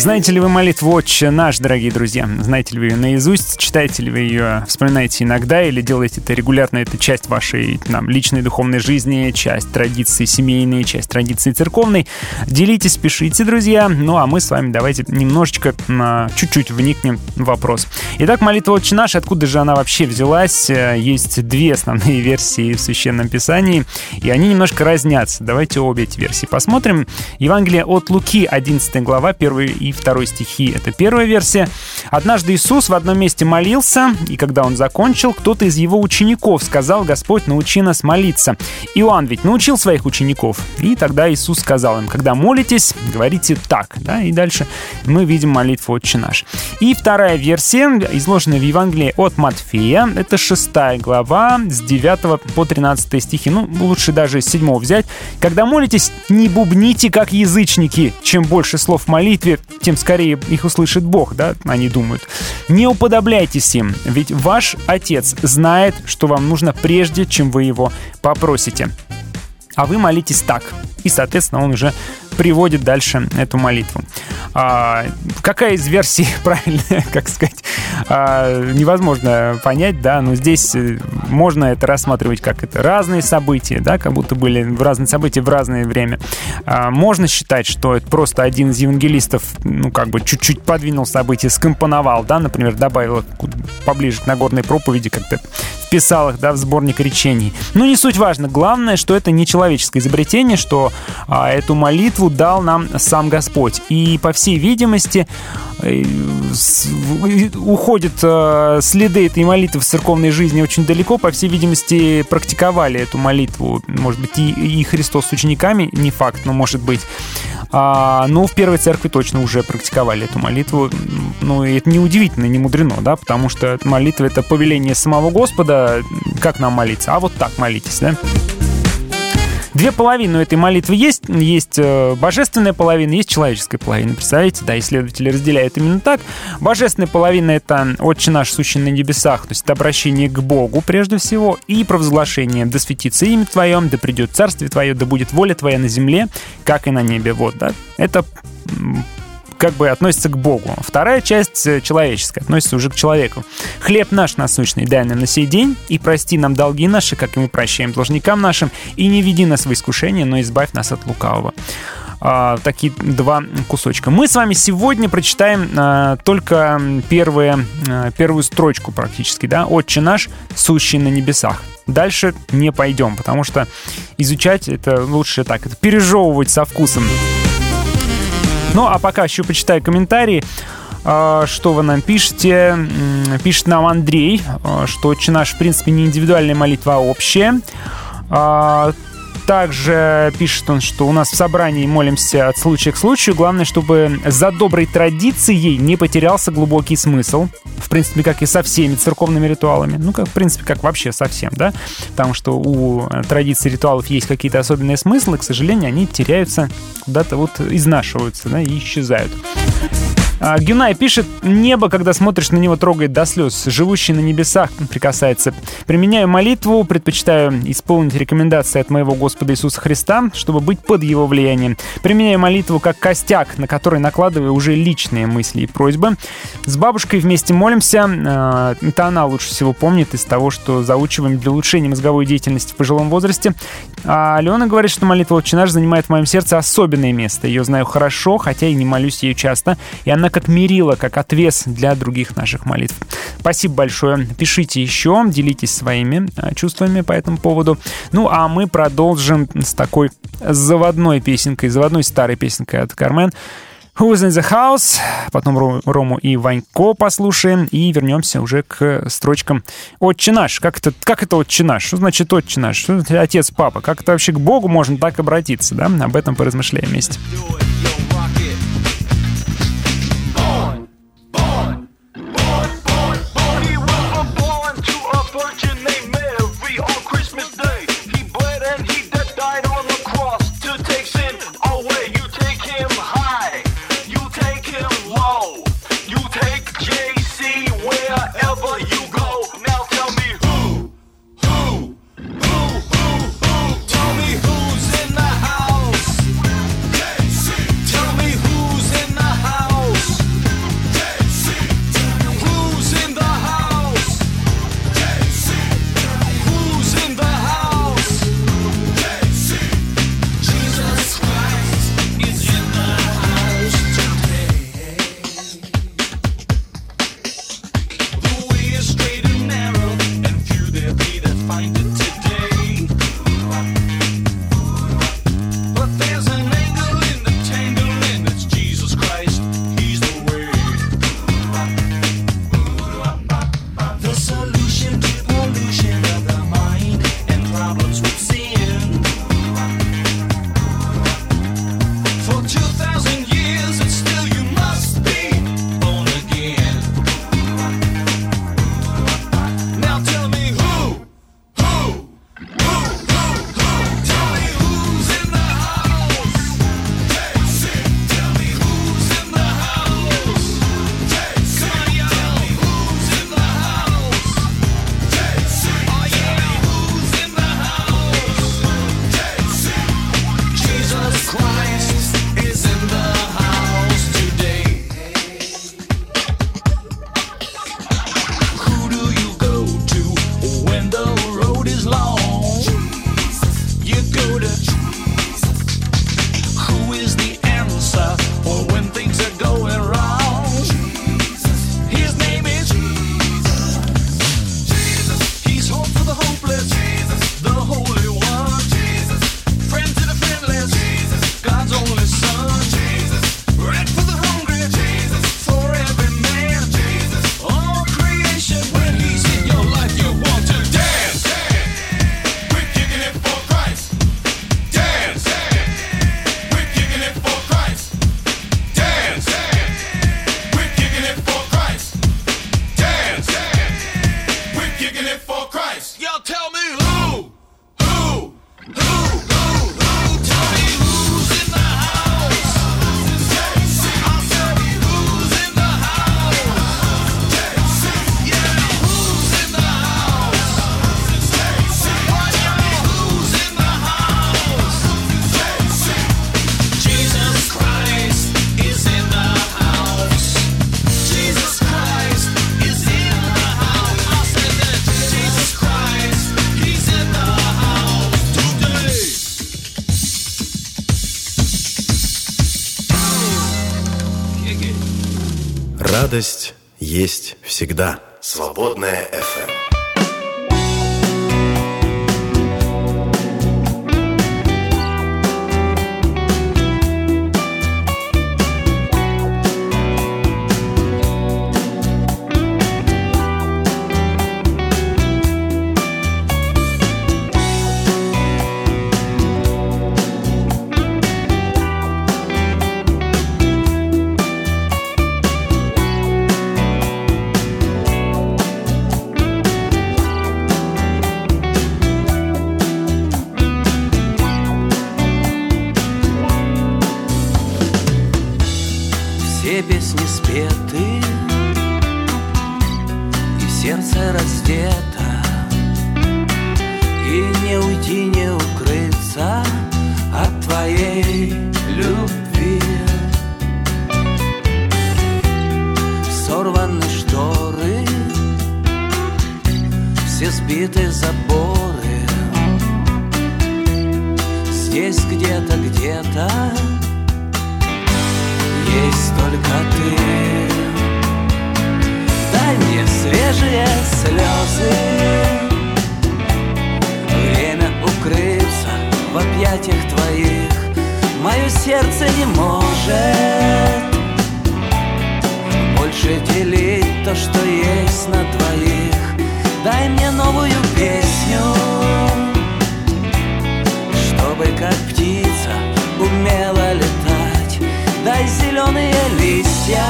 Знаете ли вы молитву «Отче наш», дорогие друзья? Знаете ли вы ее наизусть? Читаете ли вы ее, вспоминаете иногда или делаете это регулярно? Это часть вашей там, личной духовной жизни, часть традиции семейной, часть традиции церковной. Делитесь, пишите, друзья. Ну а мы с вами давайте немножечко, а, чуть-чуть вникнем в вопрос. Итак, молитва «Отче наш», откуда же она вообще взялась? Э, есть две основные версии в Священном Писании, и они немножко разнятся. Давайте обе эти версии посмотрим. Евангелие от Луки, 11 глава, 1 и 2 стихи. Это первая версия. «Однажды Иисус в одном месте молился, и когда он закончил, кто-то из его учеников сказал, «Господь, научи нас молиться». Иоанн ведь научил своих учеников. И тогда Иисус сказал им, «Когда молитесь, говорите так». Да? И дальше мы видим молитву «Отче наш». И вторая версия, изложенная в Евангелии от Матфея, это шестая глава с 9 по 13 стихи. Ну, лучше даже с 7 взять. Когда молитесь, не бубните, как язычники. Чем больше слов в молитве, тем скорее их услышит Бог, да, они думают. Не уподобляйтесь им, ведь ваш Отец знает, что вам нужно прежде, чем вы его попросите. А вы молитесь так. И, соответственно, он уже приводит дальше эту молитву. А, какая из версий правильная, как сказать, а, невозможно понять, да, но здесь э, можно это рассматривать как это разные события, да, как будто были в разные события в разное время. А, можно считать, что это просто один из евангелистов, ну, как бы чуть-чуть подвинул события, скомпоновал, да, например, добавил поближе к Нагорной проповеди, как-то вписал их, да, в сборник речений. Ну, не суть важно. Главное, что это не человеческое изобретение, что а, эту молитву дал нам сам Господь. И, по всей видимости, э, уходят э, следы этой молитвы в церковной жизни очень далеко. По всей видимости, практиковали эту молитву. Может быть, и, Христос с учениками, не факт, но может быть. А, ну, в первой церкви точно уже практиковали эту молитву. Ну, и это не удивительно, не мудрено, да, потому что молитва — это повеление самого Господа. Как нам молиться? А вот так молитесь, да? Две половины у этой молитвы есть. Есть э, божественная половина, есть человеческая половина. Представляете, да, исследователи разделяют именно так. Божественная половина — это «Отче наш, сущий на небесах», то есть это обращение к Богу прежде всего, и провозглашение «Да светится имя Твое, да придет царствие Твое, да будет воля Твоя на земле, как и на небе». Вот, да. Это как бы относится к Богу. Вторая часть э, человеческая относится уже к человеку. «Хлеб наш насущный дай нам на сей день, и прости нам долги наши, как и мы прощаем должникам нашим, и не веди нас в искушение, но избавь нас от лукавого». А, такие два кусочка. Мы с вами сегодня прочитаем а, только первые, а, первую строчку практически, да, «Отче наш, сущий на небесах». Дальше не пойдем, потому что изучать это лучше так, это пережевывать со вкусом. Ну, а пока еще почитаю комментарии. А, Что вы нам пишете? Пишет нам Андрей, а, что «Отче наш» в принципе не индивидуальная молитва, а общая. Также пишет он, что у нас в собрании молимся от случая к случаю. Главное, чтобы за доброй традицией не потерялся глубокий смысл. В принципе, как и со всеми церковными ритуалами. Ну, как, в принципе, как вообще совсем, да? Потому что у э, традиций ритуалов есть какие-то особенные смыслы, к сожалению, они теряются, куда-то вот изнашиваются, да, и исчезают. А, Гюнай пишет, небо, когда смотришь на него, трогает до слез. Живущий на небесах прикасается. Применяю молитву, предпочитаю исполнить рекомендации от моего Господа Иисуса Христа, чтобы быть под его влиянием. Применяю молитву как костяк, на который накладываю уже личные мысли и просьбы. С бабушкой вместе молимся. А, Это она лучше всего помнит из того, что заучиваем для улучшения мозговой деятельности в пожилом возрасте. А Алена говорит, что молитва «Отче наш» занимает в моем сердце особенное место. Ее знаю хорошо, хотя и не молюсь ею часто. И она как мерило, как отвес для других наших молитв. Спасибо большое. Пишите еще, делитесь своими а, чувствами по этому поводу. Ну, а мы продолжим с такой заводной песенкой, заводной старой песенкой от Кармен. Who's in the house? Потом Ро- Рому и Ванько послушаем и вернемся уже к строчкам «Отче наш». Как это, как это «Отче наш»? Что значит «Отче наш»? Что значит «Отец, папа»? Как это вообще к Богу можно так обратиться? Да? Об этом поразмышляем вместе. Объятиях твоих Мое сердце не может Больше делить то, что есть на двоих. Дай мне новую песню Чтобы как птица умела летать. Дай зеленые листья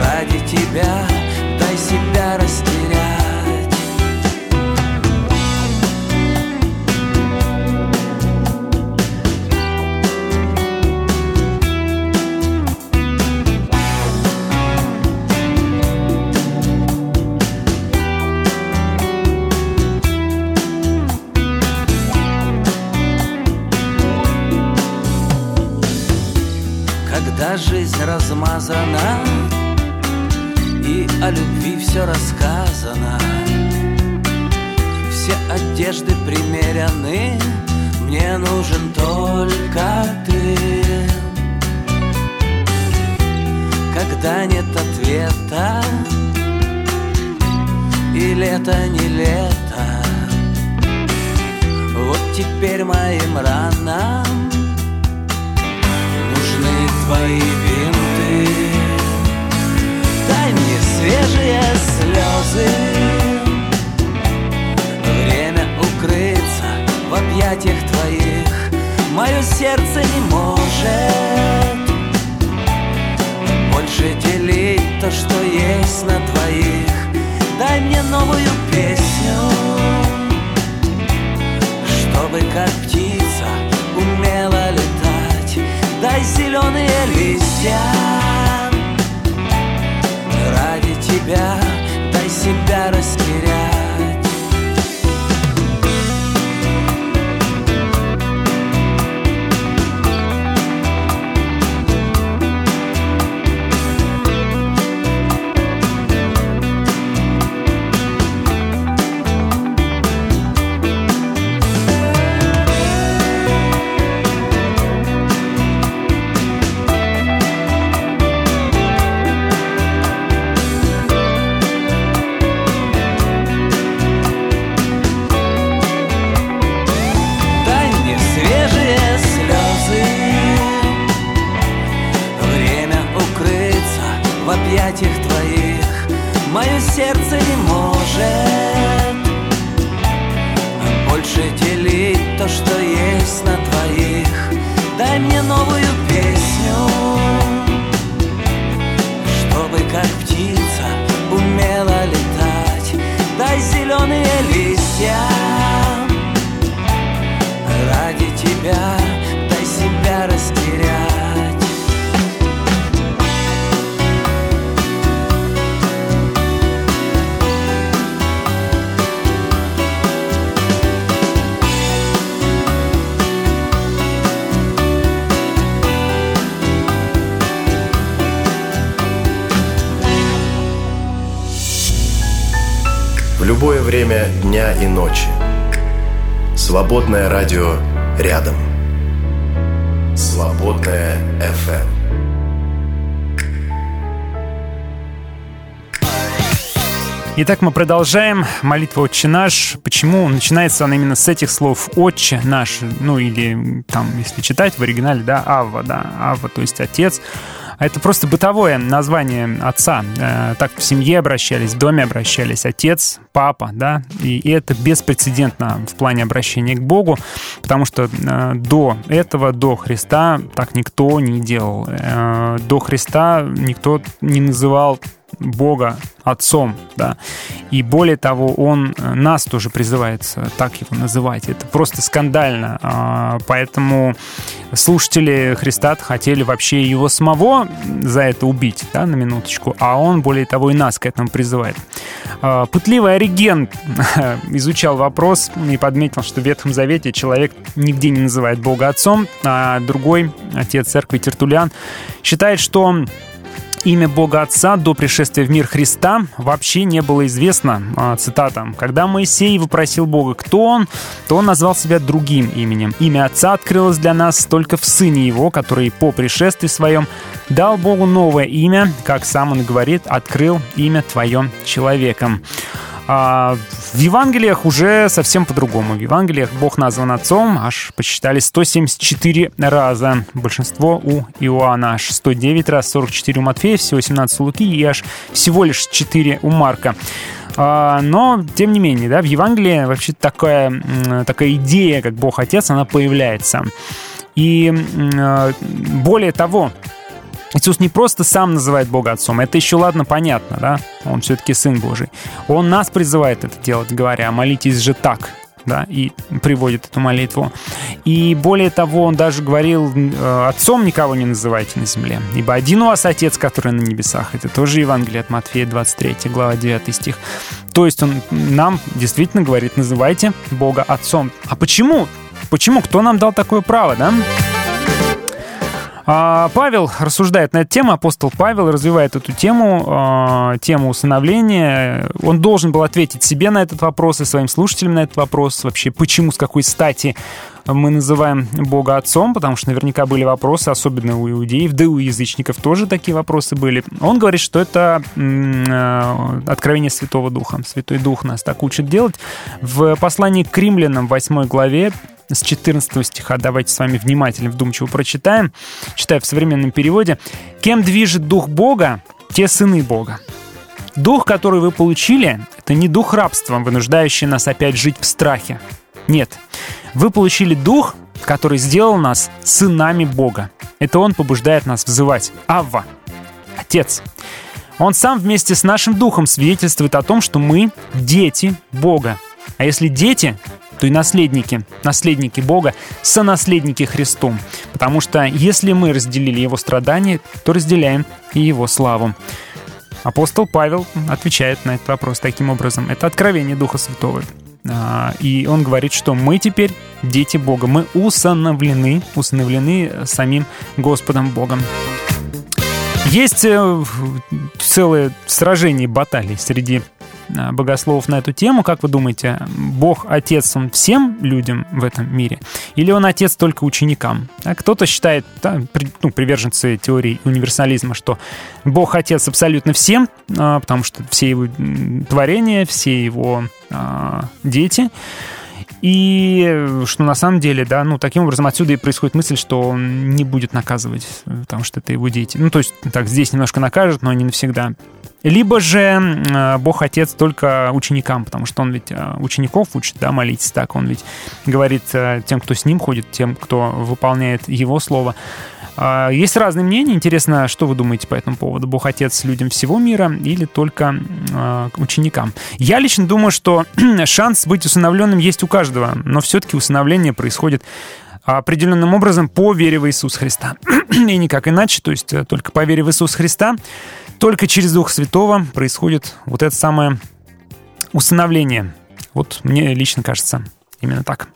Ради тебя дай себя растерять жизнь размазана И о любви все рассказано. Все одежды примеряны Мне нужен только ты. Когда нет ответа И лето не лето Вот теперь моим ранам нужны твои бинты. Дай мне свежие слезы. Время укрыться в объятиях твоих. Мое сердце не может Больше делить то, что есть на двоих Дай мне новую песню Чтобы как птица Дай зеленые листья. Ради тебя дай себя растерять Свободное радио рядом. Свободное FM. Эм. Итак, мы продолжаем. Молитва «Отче наш». Почему начинается она именно с этих слов «Отче наш», ну или там, если читать в оригинале, да, «Авва», да, «Авва», то есть «Отец». А это просто бытовое название отца. Э, Так в семье обращались, в доме обращались. Отец, папа, да. И это беспрецедентно в плане обращения к Богу, потому что э, до этого, до Христа так никто не делал. Э, До Христа никто не называл Бога отцом, да. И более того, он э, нас тоже призывает э, так его называть. Это просто скандально. А, Поэтому слушатели Христа хотели вообще его самого за это убить, да, на минуточку, а он, более того, и нас к этому призывает. А, Пытливый Ориген изучал вопрос и подметил, что в Ветхом Завете человек нигде не называет Бога отцом, а другой, отец церкви Тертулян, считает, что Имя Бога Отца до пришествия в мир Христа вообще не было известно. А, Цитата. «Когда Моисей вопросил Бога, кто он, то он назвал себя другим именем. Имя Отца открылось для нас только в Сыне Его, который по пришествии своем дал Богу новое имя, как сам он говорит, открыл имя Твое человеком». А в Евангелиях уже совсем по-другому. В Евангелиях Бог назван Отцом, аж посчитали 174 раза. Большинство у Иоанна аж 109 раз, 44 у Матфея, всего 17 у Луки и аж всего лишь 4 у Марка. А, Но, тем не менее, да, в Евангелии вообще такая, такая идея, как Бог Отец, она появляется. И э, более того, Иисус не просто сам называет Бога Отцом, это еще ладно понятно, да? Он все-таки Сын Божий. Он нас призывает это делать, говоря, молитесь же так, да, и приводит эту молитву. И более того, он даже говорил, э, отцом никого не называйте на земле, ибо один у вас отец, который на небесах. Это тоже Евангелие от Матфея, 23 глава, 9 стих. То есть он нам действительно говорит, называйте Бога отцом. А почему? Почему? Кто нам дал такое право, да? А, Павел рассуждает на эту тему, апостол Павел развивает эту тему, а, тему усыновления. Он должен был ответить себе на этот вопрос и своим слушателям на этот вопрос. Вообще, почему, с какой стати мы называем Бога Отцом, потому что наверняка были вопросы, особенно у иудеев, да и у язычников тоже такие вопросы были. Он говорит, что это э, откровение Святого Духа. Святой Дух нас так учит делать. В послании к римлянам, 8 главе, с 14 стиха. Давайте с вами внимательно, вдумчиво прочитаем. Читаю в современном переводе. «Кем движет Дух Бога, те сыны Бога». Дух, который вы получили, это не дух рабства, вынуждающий нас опять жить в страхе. Нет. Вы получили дух, который сделал нас сынами Бога. Это Он побуждает нас взывать «Авва» — «Отец». Он сам вместе с нашим духом свидетельствует о том, что мы дети Бога. А если дети, то и наследники, наследники Бога, сонаследники Христом. Потому что если мы разделили Его страдания, то разделяем и Его славу. Апостол Павел отвечает на этот вопрос таким образом. Это откровение Духа Святого. А, И он говорит, что мы теперь дети Бога. Мы усыновлены, усыновлены самим Господом Богом. Есть э, целое сражение, баталии среди богословов на эту тему. Как вы думаете, Бог Отец, Он всем людям в этом мире? Или Он Отец только ученикам? А Кто-то считает, да, при- ну, приверженцы теории универсализма, что Бог Отец абсолютно всем, а, потому что все Его творения, все Его а, дети. И э, что на самом деле, да, ну, таким образом отсюда и происходит мысль, что он не будет наказывать, э, потому что это его дети. Ну, то есть, так, здесь немножко накажет, но не навсегда. Либо же э, Бог Отец только ученикам, потому что он ведь э, учеников учит, да, молиться так. Он ведь говорит э, тем, кто с ним ходит, тем, кто выполняет его слово. А, Есть разные мнения. Интересно, что вы думаете по этому поводу? Бог Отец людям всего мира или только ученикам? Я лично думаю, что шанс быть усыновленным есть у каждого, но все-таки усыновление происходит определенным образом по вере в Иисуса Христа. И никак иначе, то есть э, только по вере в Иисуса Христа, только через Духа Святого происходит вот это самое усыновление. Вот мне лично кажется именно так.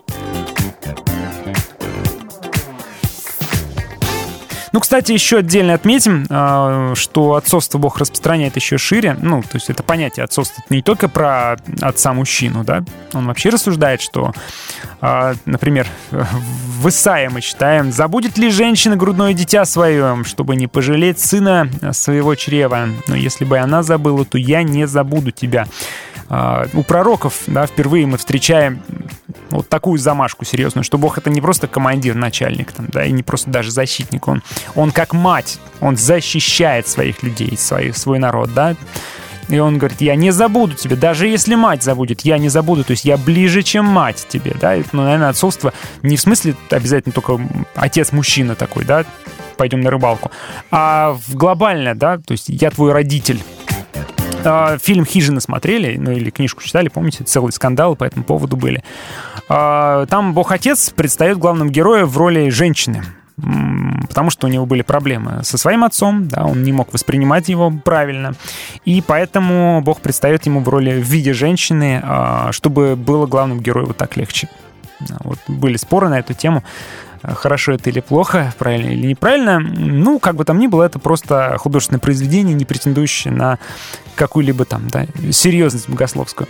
Ну, кстати, еще отдельно отметим, э, что отцовство Бог распространяет еще шире. Ну, то есть это понятие отцовства не только про отца-мужчину, да. Он вообще рассуждает, что, э, например, в Исаии мы читаем, «Забудет ли женщина грудное дитя свое, чтобы не пожалеть сына своего чрева? Но если бы она забыла, то я не забуду тебя». А, у пророков, да, впервые мы встречаем вот такую замашку серьезную, что Бог это не просто командир, начальник, там, да, и не просто даже защитник, он, он как мать, он защищает своих людей, свой, свой народ, да, и он говорит, я не забуду тебя, даже если мать забудет, я не забуду, то есть я ближе, чем мать тебе, да, ну, наверное, отцовство не в смысле обязательно только отец-мужчина такой, да, пойдем на рыбалку, а в глобально, да, то есть я твой родитель, Фильм «Хижина» смотрели, ну или книжку читали, помните, целый скандал по этому поводу были. А, Там Бог-Отец предстает главным героем в роли женщины потому что у него были проблемы со своим отцом, да, он не мог воспринимать его правильно, и поэтому Бог предстает ему в роли в виде женщины, а, чтобы было главным героем вот так легче. Вот были споры на эту тему хорошо это или плохо, правильно или неправильно. Ну, как бы там ни было, это просто художественное произведение, не претендующее на какую-либо там, да, серьезность богословскую.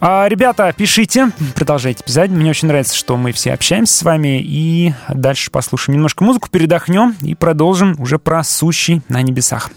А, ребята, пишите, продолжайте писать. Мне очень нравится, что мы все общаемся с вами. И дальше послушаем немножко музыку, передохнем и продолжим уже про сущий на небесах.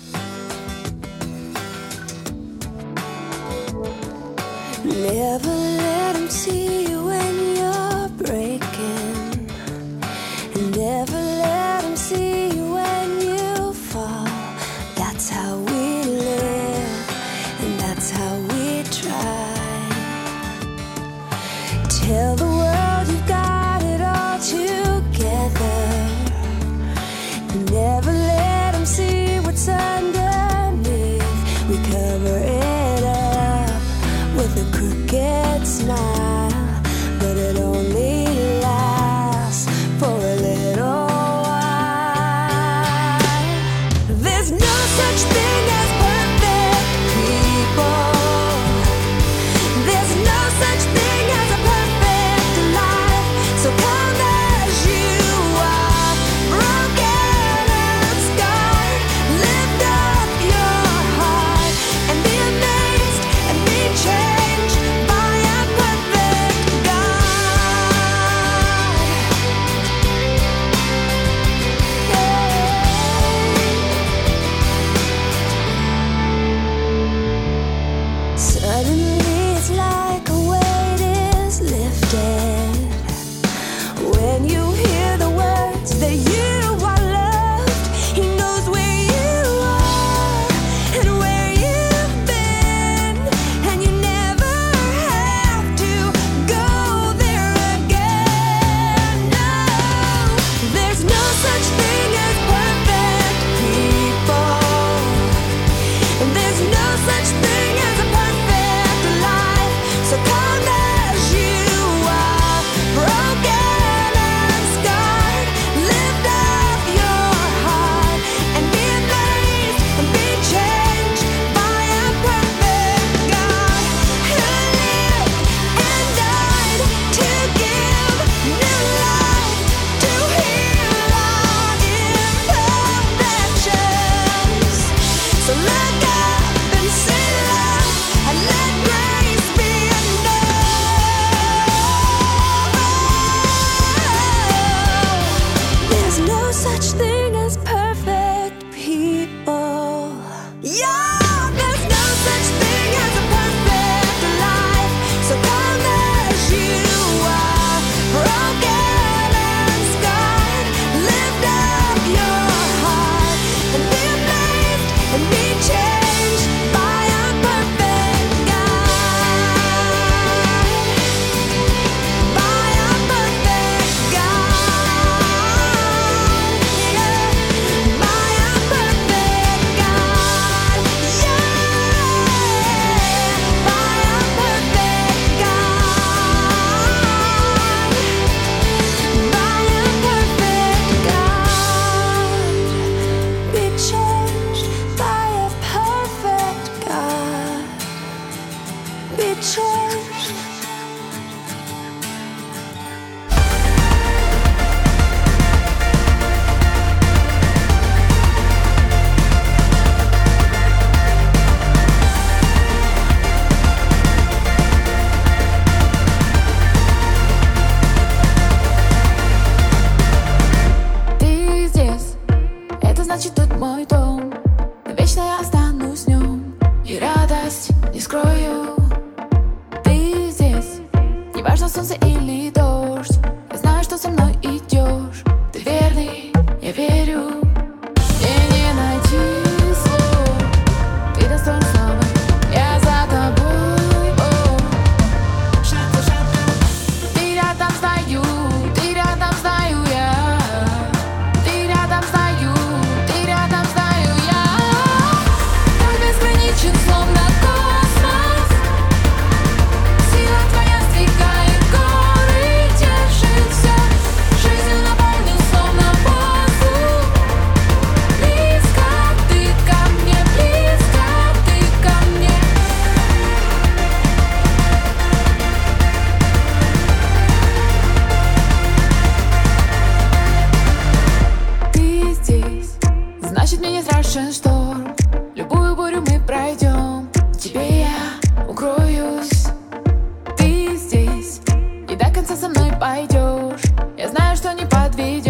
Что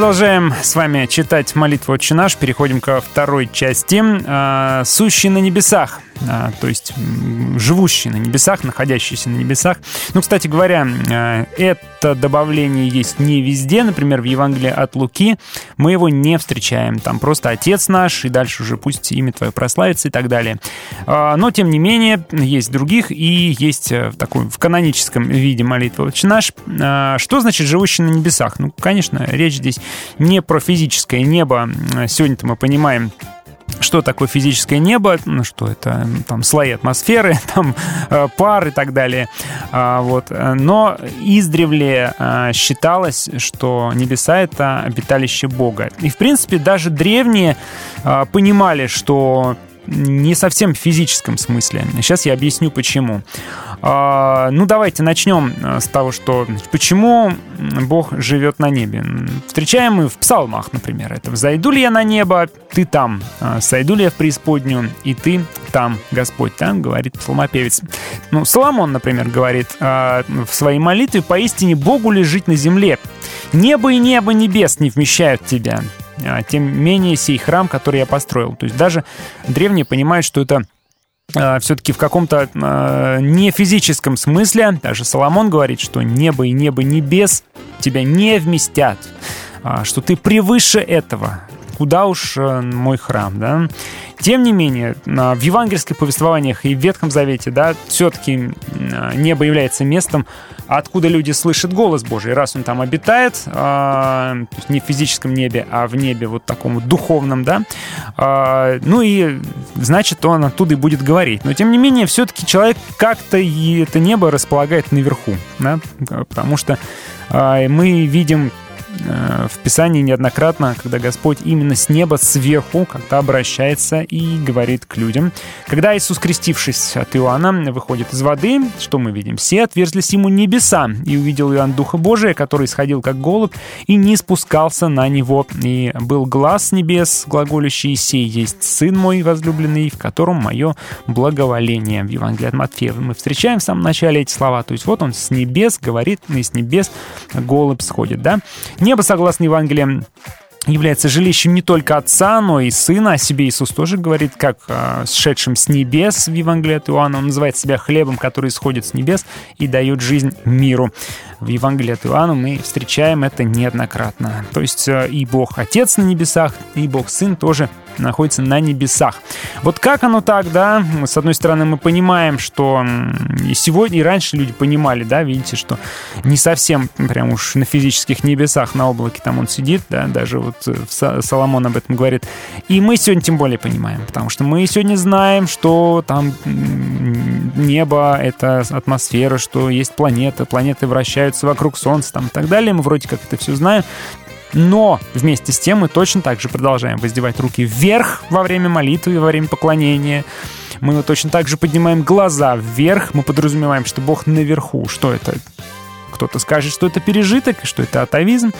продолжаем с вами читать молитву «Отче наш». Переходим ко второй части. А, «Сущий на небесах». а, то есть живущий на небесах, находящийся на небесах. Ну, кстати говоря, а, это добавление есть не везде. Например, в Евангелии от Луки мы его не встречаем. Там просто «Отец наш», и дальше уже «Пусть имя Твое прославится» и так далее. А, Но, тем не менее, есть других, и есть э, в такой в каноническом виде молитвы «Отче наш». А, Что значит «живущий на небесах»? Ну, конечно, речь здесь не про физическое небо. Сегодня-то мы понимаем, что такое физическое небо, ну, что это там слои атмосферы, там э, пар и так далее. А, вот. Но издревле э, считалось, что небеса — это обиталище Бога. И, в принципе, даже древние э, понимали, что не совсем физическом смысле. Сейчас я объясню, почему. А, Ну, давайте начнем э, с того, что почему Бог живет на небе. Встречаем мы в псалмах, например. Это «Взойду ли я на небо, ты там, А, сойду ли я в преисподнюю, и ты там, Господь там», говорит псалмопевец. Ну, Соломон, например, говорит а, в своей молитве «Поистине Богу ли жить на земле? Небо и небо небес не вмещают тебя, тем менее сей храм, который я построил». То есть даже древние понимают, что это все-таки в каком-то э, не физическом смысле. Даже Соломон говорит, что небо и небо небес тебя не вместят, а, что ты превыше этого. Куда уж э, мой храм, да? Тем не менее, в евангельских повествованиях и в Ветхом Завете, да, все-таки небо является местом, откуда люди слышат голос Божий. Раз он там обитает, а, не в физическом небе, а в небе вот таком духовном, да, а, ну и значит, он оттуда и будет говорить. Но тем не менее, все-таки человек как-то и это небо располагает наверху, да, потому что а, мы видим э, в Писании неоднократно, когда Господь именно с неба сверху, когда обращается и говорит к людям. Когда Иисус, крестившись от Иоанна, выходит из воды, что мы видим? Все отверзлись ему небеса, и увидел Иоанн Духа Божия, который сходил как голубь и не спускался на него. И был глаз небес, глаголющий «Сей есть Сын мой возлюбленный, в котором мое благоволение». В Евангелии от Матфея мы встречаем в самом начале эти слова. То есть вот он с небес говорит, и с небес голубь сходит, да? Небо, согласно Евангелиям, является жилищем не только Отца, но и Сына. О себе Иисус тоже говорит, как э, сшедшим с небес в Евангелии от Иоанна. Он называет себя хлебом, который исходит с небес и дает жизнь миру. В Евангелии от Иоанна мы встречаем это неоднократно. То есть э, и Бог Отец на небесах, и Бог Сын тоже находится на небесах. Вот как оно так, да? С одной стороны, мы понимаем, что и сегодня, и раньше люди понимали, да, видите, что не совсем прям уж на физических небесах, на облаке там он сидит, да, даже вот э, Соломон об этом говорит. И мы сегодня тем более понимаем, потому что мы сегодня знаем, что там небо — это атмосфера, что есть планеты, планеты вращаются вокруг Солнца там и так далее. Мы вроде как это все знаем. Но вместе с тем мы точно так же продолжаем воздевать руки вверх во время молитвы и во время поклонения. Мы точно так же поднимаем глаза вверх. Мы подразумеваем, что Бог наверху. Что это? Кто-то скажет, что это пережиток, что это атовизм.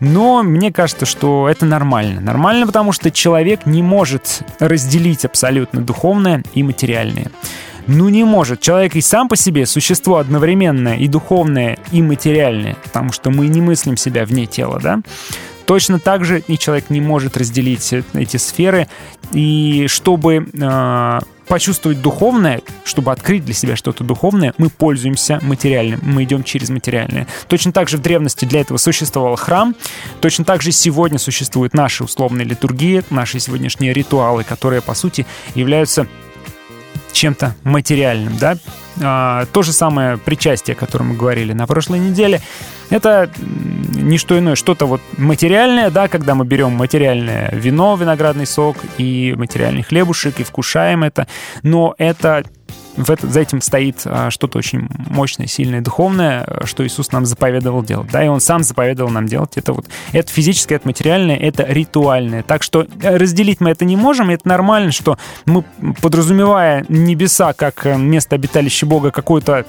Но мне кажется, что это нормально. Нормально, потому что человек не может разделить абсолютно духовное и материальное. Ну не может. Человек и сам по себе существо одновременное и духовное, и материальное, потому что мы не мыслим себя вне тела, да? Точно так же и человек не может разделить эти сферы. И чтобы э, почувствовать духовное, чтобы открыть для себя что-то духовное, мы пользуемся материальным, мы идем через материальное. Точно так же в древности для этого существовал храм, точно так же сегодня существуют наши условные литургии, наши сегодняшние ритуалы, которые, по сути, являются чем-то материальным, да. А, то же самое причастие, о котором мы говорили на прошлой неделе, это не что иное, что-то вот материальное, да, когда мы берем материальное вино, виноградный сок и материальный хлебушек и вкушаем это, но это в это, за этим стоит а, что-то очень мощное, сильное, духовное, что Иисус нам заповедовал делать. Да, и Он сам заповедовал нам делать. Это вот это физическое, это материальное, это ритуальное. Так что э, разделить мы это не можем. И это нормально, что мы, подразумевая небеса как э, место обиталища Бога, какое-то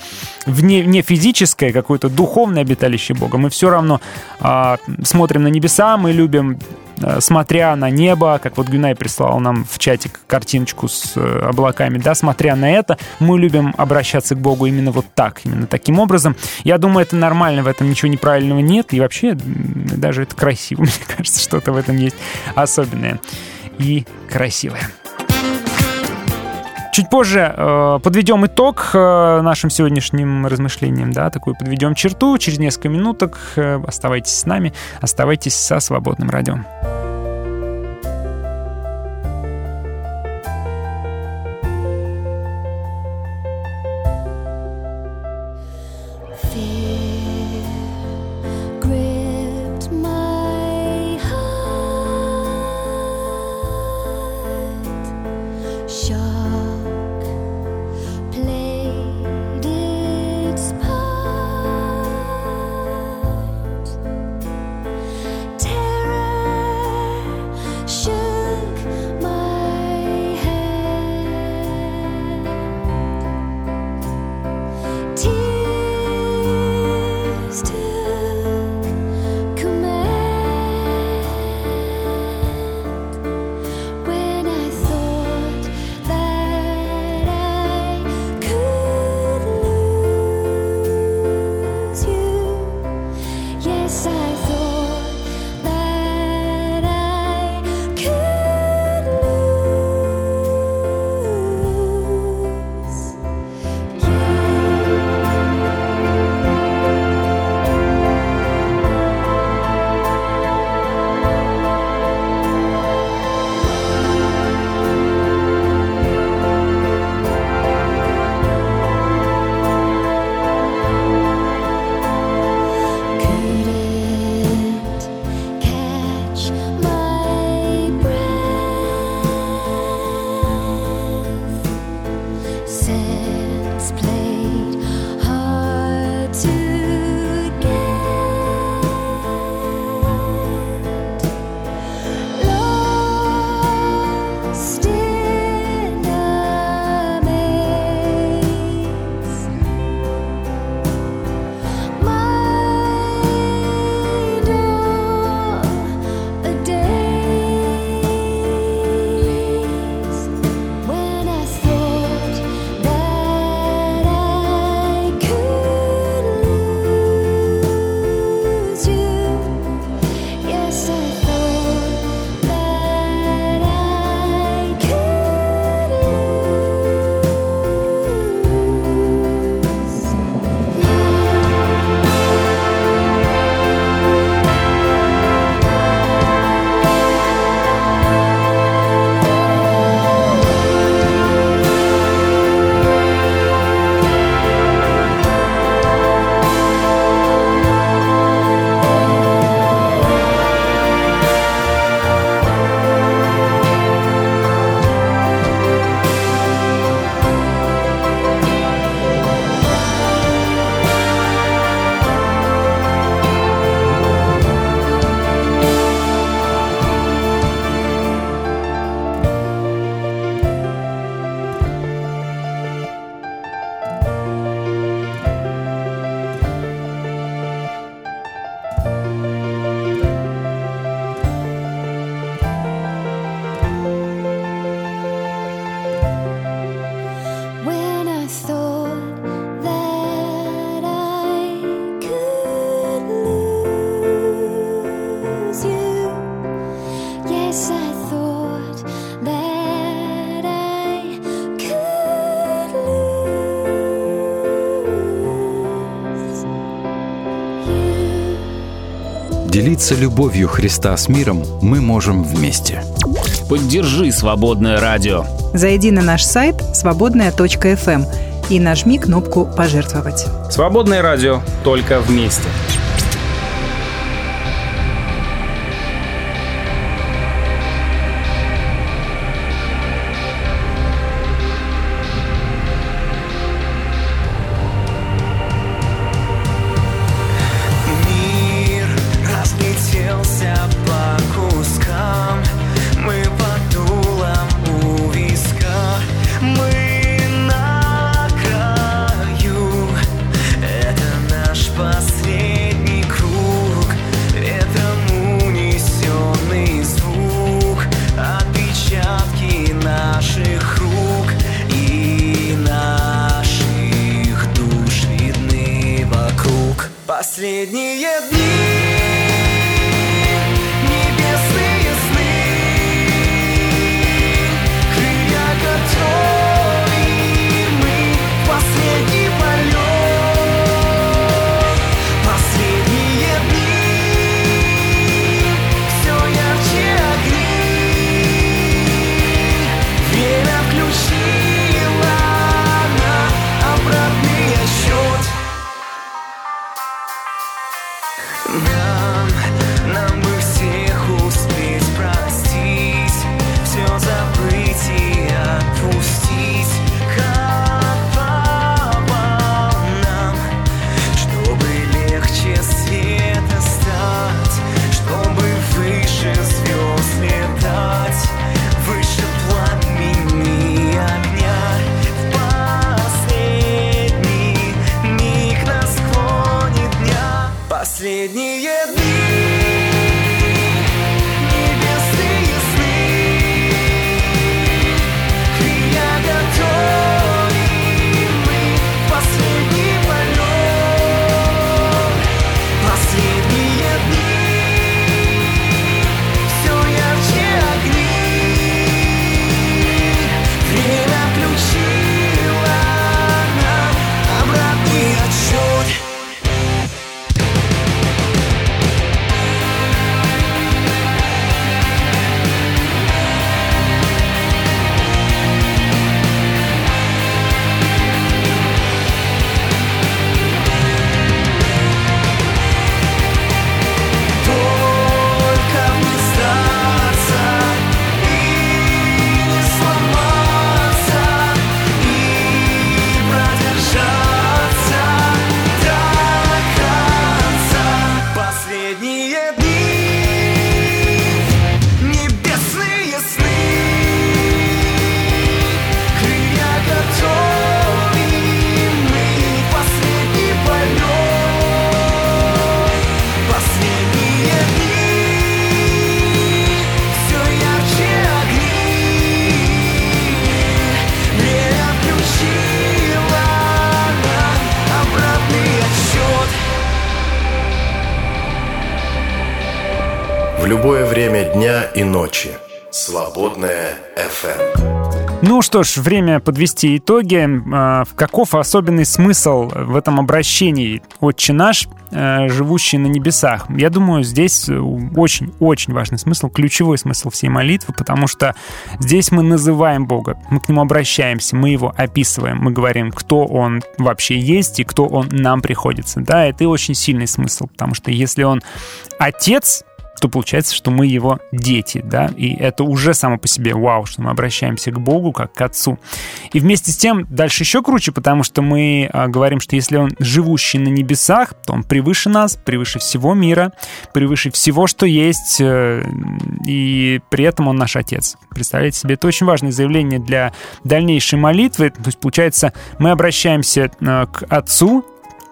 вне, не физическое, какое-то духовное обиталище Бога, мы все равно а, смотрим на небеса, мы любим смотря на небо, как вот Гюнай прислал нам в чатик картиночку с э, облаками, да, смотря на это, мы любим обращаться к Богу именно вот так, именно таким образом. Я думаю, это нормально, в этом ничего неправильного нет, и вообще даже это красиво, мне кажется, что-то в этом есть особенное и красивое. Чуть позже э, подведем итог э, нашим сегодняшним размышлениям, да, такую подведем черту через несколько минуток. Э, оставайтесь с нами, оставайтесь со свободным радио. Делиться любовью Христа с миром мы можем вместе. Поддержи «Свободное радио». Зайди на наш сайт свободная.фм и нажми кнопку «Пожертвовать». «Свободное радио» только вместе. Что ж, время подвести итоги. А, Каков особенный смысл в этом обращении «Отче наш», э, живущий на небесах? Я думаю, здесь очень-очень важный смысл, ключевой смысл всей молитвы, потому что здесь мы называем Бога, мы к Нему обращаемся, мы Его описываем, мы говорим, кто Он вообще есть и кто Он нам приходится. Да, это очень сильный смысл, потому что если Он Отец, то получается, что мы его дети, да, и это уже само по себе вау, что мы обращаемся к Богу как к Отцу. И вместе с тем дальше еще круче, потому что мы а, говорим, что если Он живущий на небесах, то Он превыше нас, превыше всего мира, превыше всего, что есть, э, и при этом Он наш Отец. Представляете себе, это очень важное заявление для дальнейшей молитвы. То есть, получается, мы обращаемся э, к Отцу,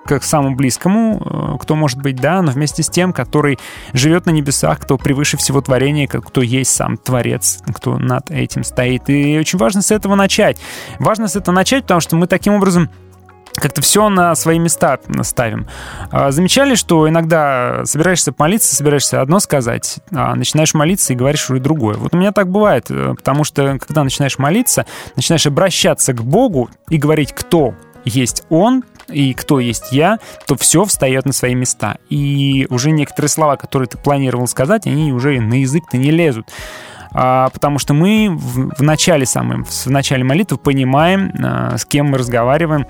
к самому близкому, э, кто может быть, да, но вместе с тем, который живет на небесах, кто превыше всего творения, кто есть сам Творец, кто над этим стоит. И очень важно с этого начать. Важно с этого начать, потому что мы таким образом как-то все на свои места ставим. А, Замечали, что иногда собираешься молиться, собираешься одно сказать, а начинаешь молиться и говоришь уже другое. Вот у меня так бывает, э, потому что когда начинаешь молиться, начинаешь обращаться к Богу и говорить, кто есть Он, и кто есть я, то все встает на свои места. И уже некоторые слова, которые ты планировал сказать, они уже на язык-то не лезут. А, потому что мы в, в начале самым, в начале молитвы понимаем, а, с кем мы разговариваем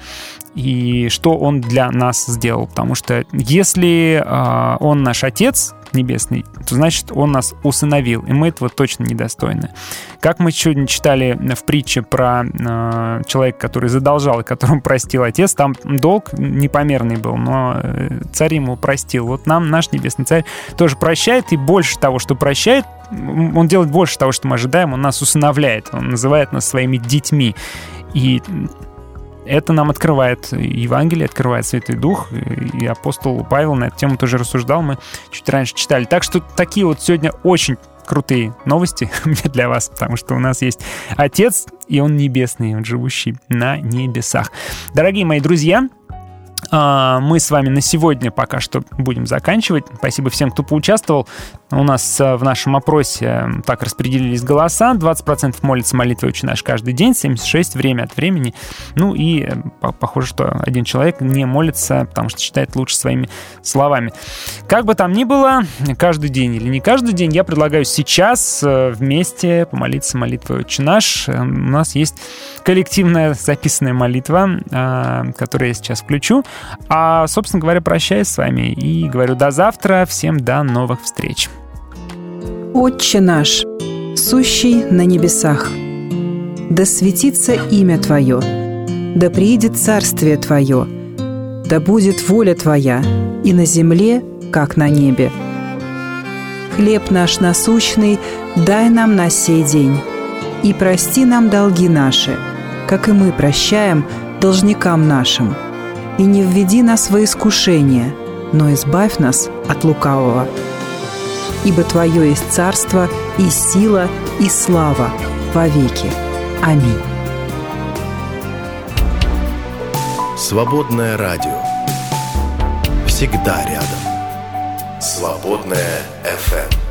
и что он для нас сделал. Потому что если а, он наш отец небесный, то значит он нас усыновил, и мы этого точно недостойны. Как мы сегодня читали в притче про э, человека, который задолжал и которому простил отец, там долг непомерный был, но э, царь ему простил. Вот нам наш небесный царь тоже прощает, и больше того, что прощает, он делает больше того, что мы ожидаем, он нас усыновляет, он называет нас своими детьми. И это нам открывает Евангелие, открывает Святой Дух, и апостол Павел на эту тему тоже рассуждал, мы чуть раньше читали. Так что такие вот сегодня очень крутые новости для вас, потому что у нас есть Отец, и Он небесный, Он живущий на небесах. Дорогие мои друзья, мы с вами на сегодня пока что будем заканчивать. Спасибо всем, кто поучаствовал. У нас а, в нашем опросе э, так распределились голоса. 20% молится молитвой «Отче наш» каждый день, 76% время от времени. Ну и э, по- похоже, что один человек не молится, потому что считает лучше своими словами. Как бы там ни было, каждый день или не каждый день, я предлагаю сейчас э, вместе помолиться молитвой «Отче наш». Э, У нас есть коллективная записанная молитва, э, которую я сейчас включу. А, собственно говоря, прощаюсь с вами и говорю до завтра. Всем до новых встреч. «Отче наш, сущий на небесах, да светится имя Твое, да приидет царствие Твое, да будет воля Твоя и на земле, как на небе. Хлеб наш насущный дай нам на сей день, и прости нам долги наши, как и мы прощаем должникам нашим. И не введи нас во искушение, но избавь нас от лукавого. Ибо Твое есть царство и сила и слава вовеки. Аминь. Свободное радио. Всегда рядом. Свободное FM.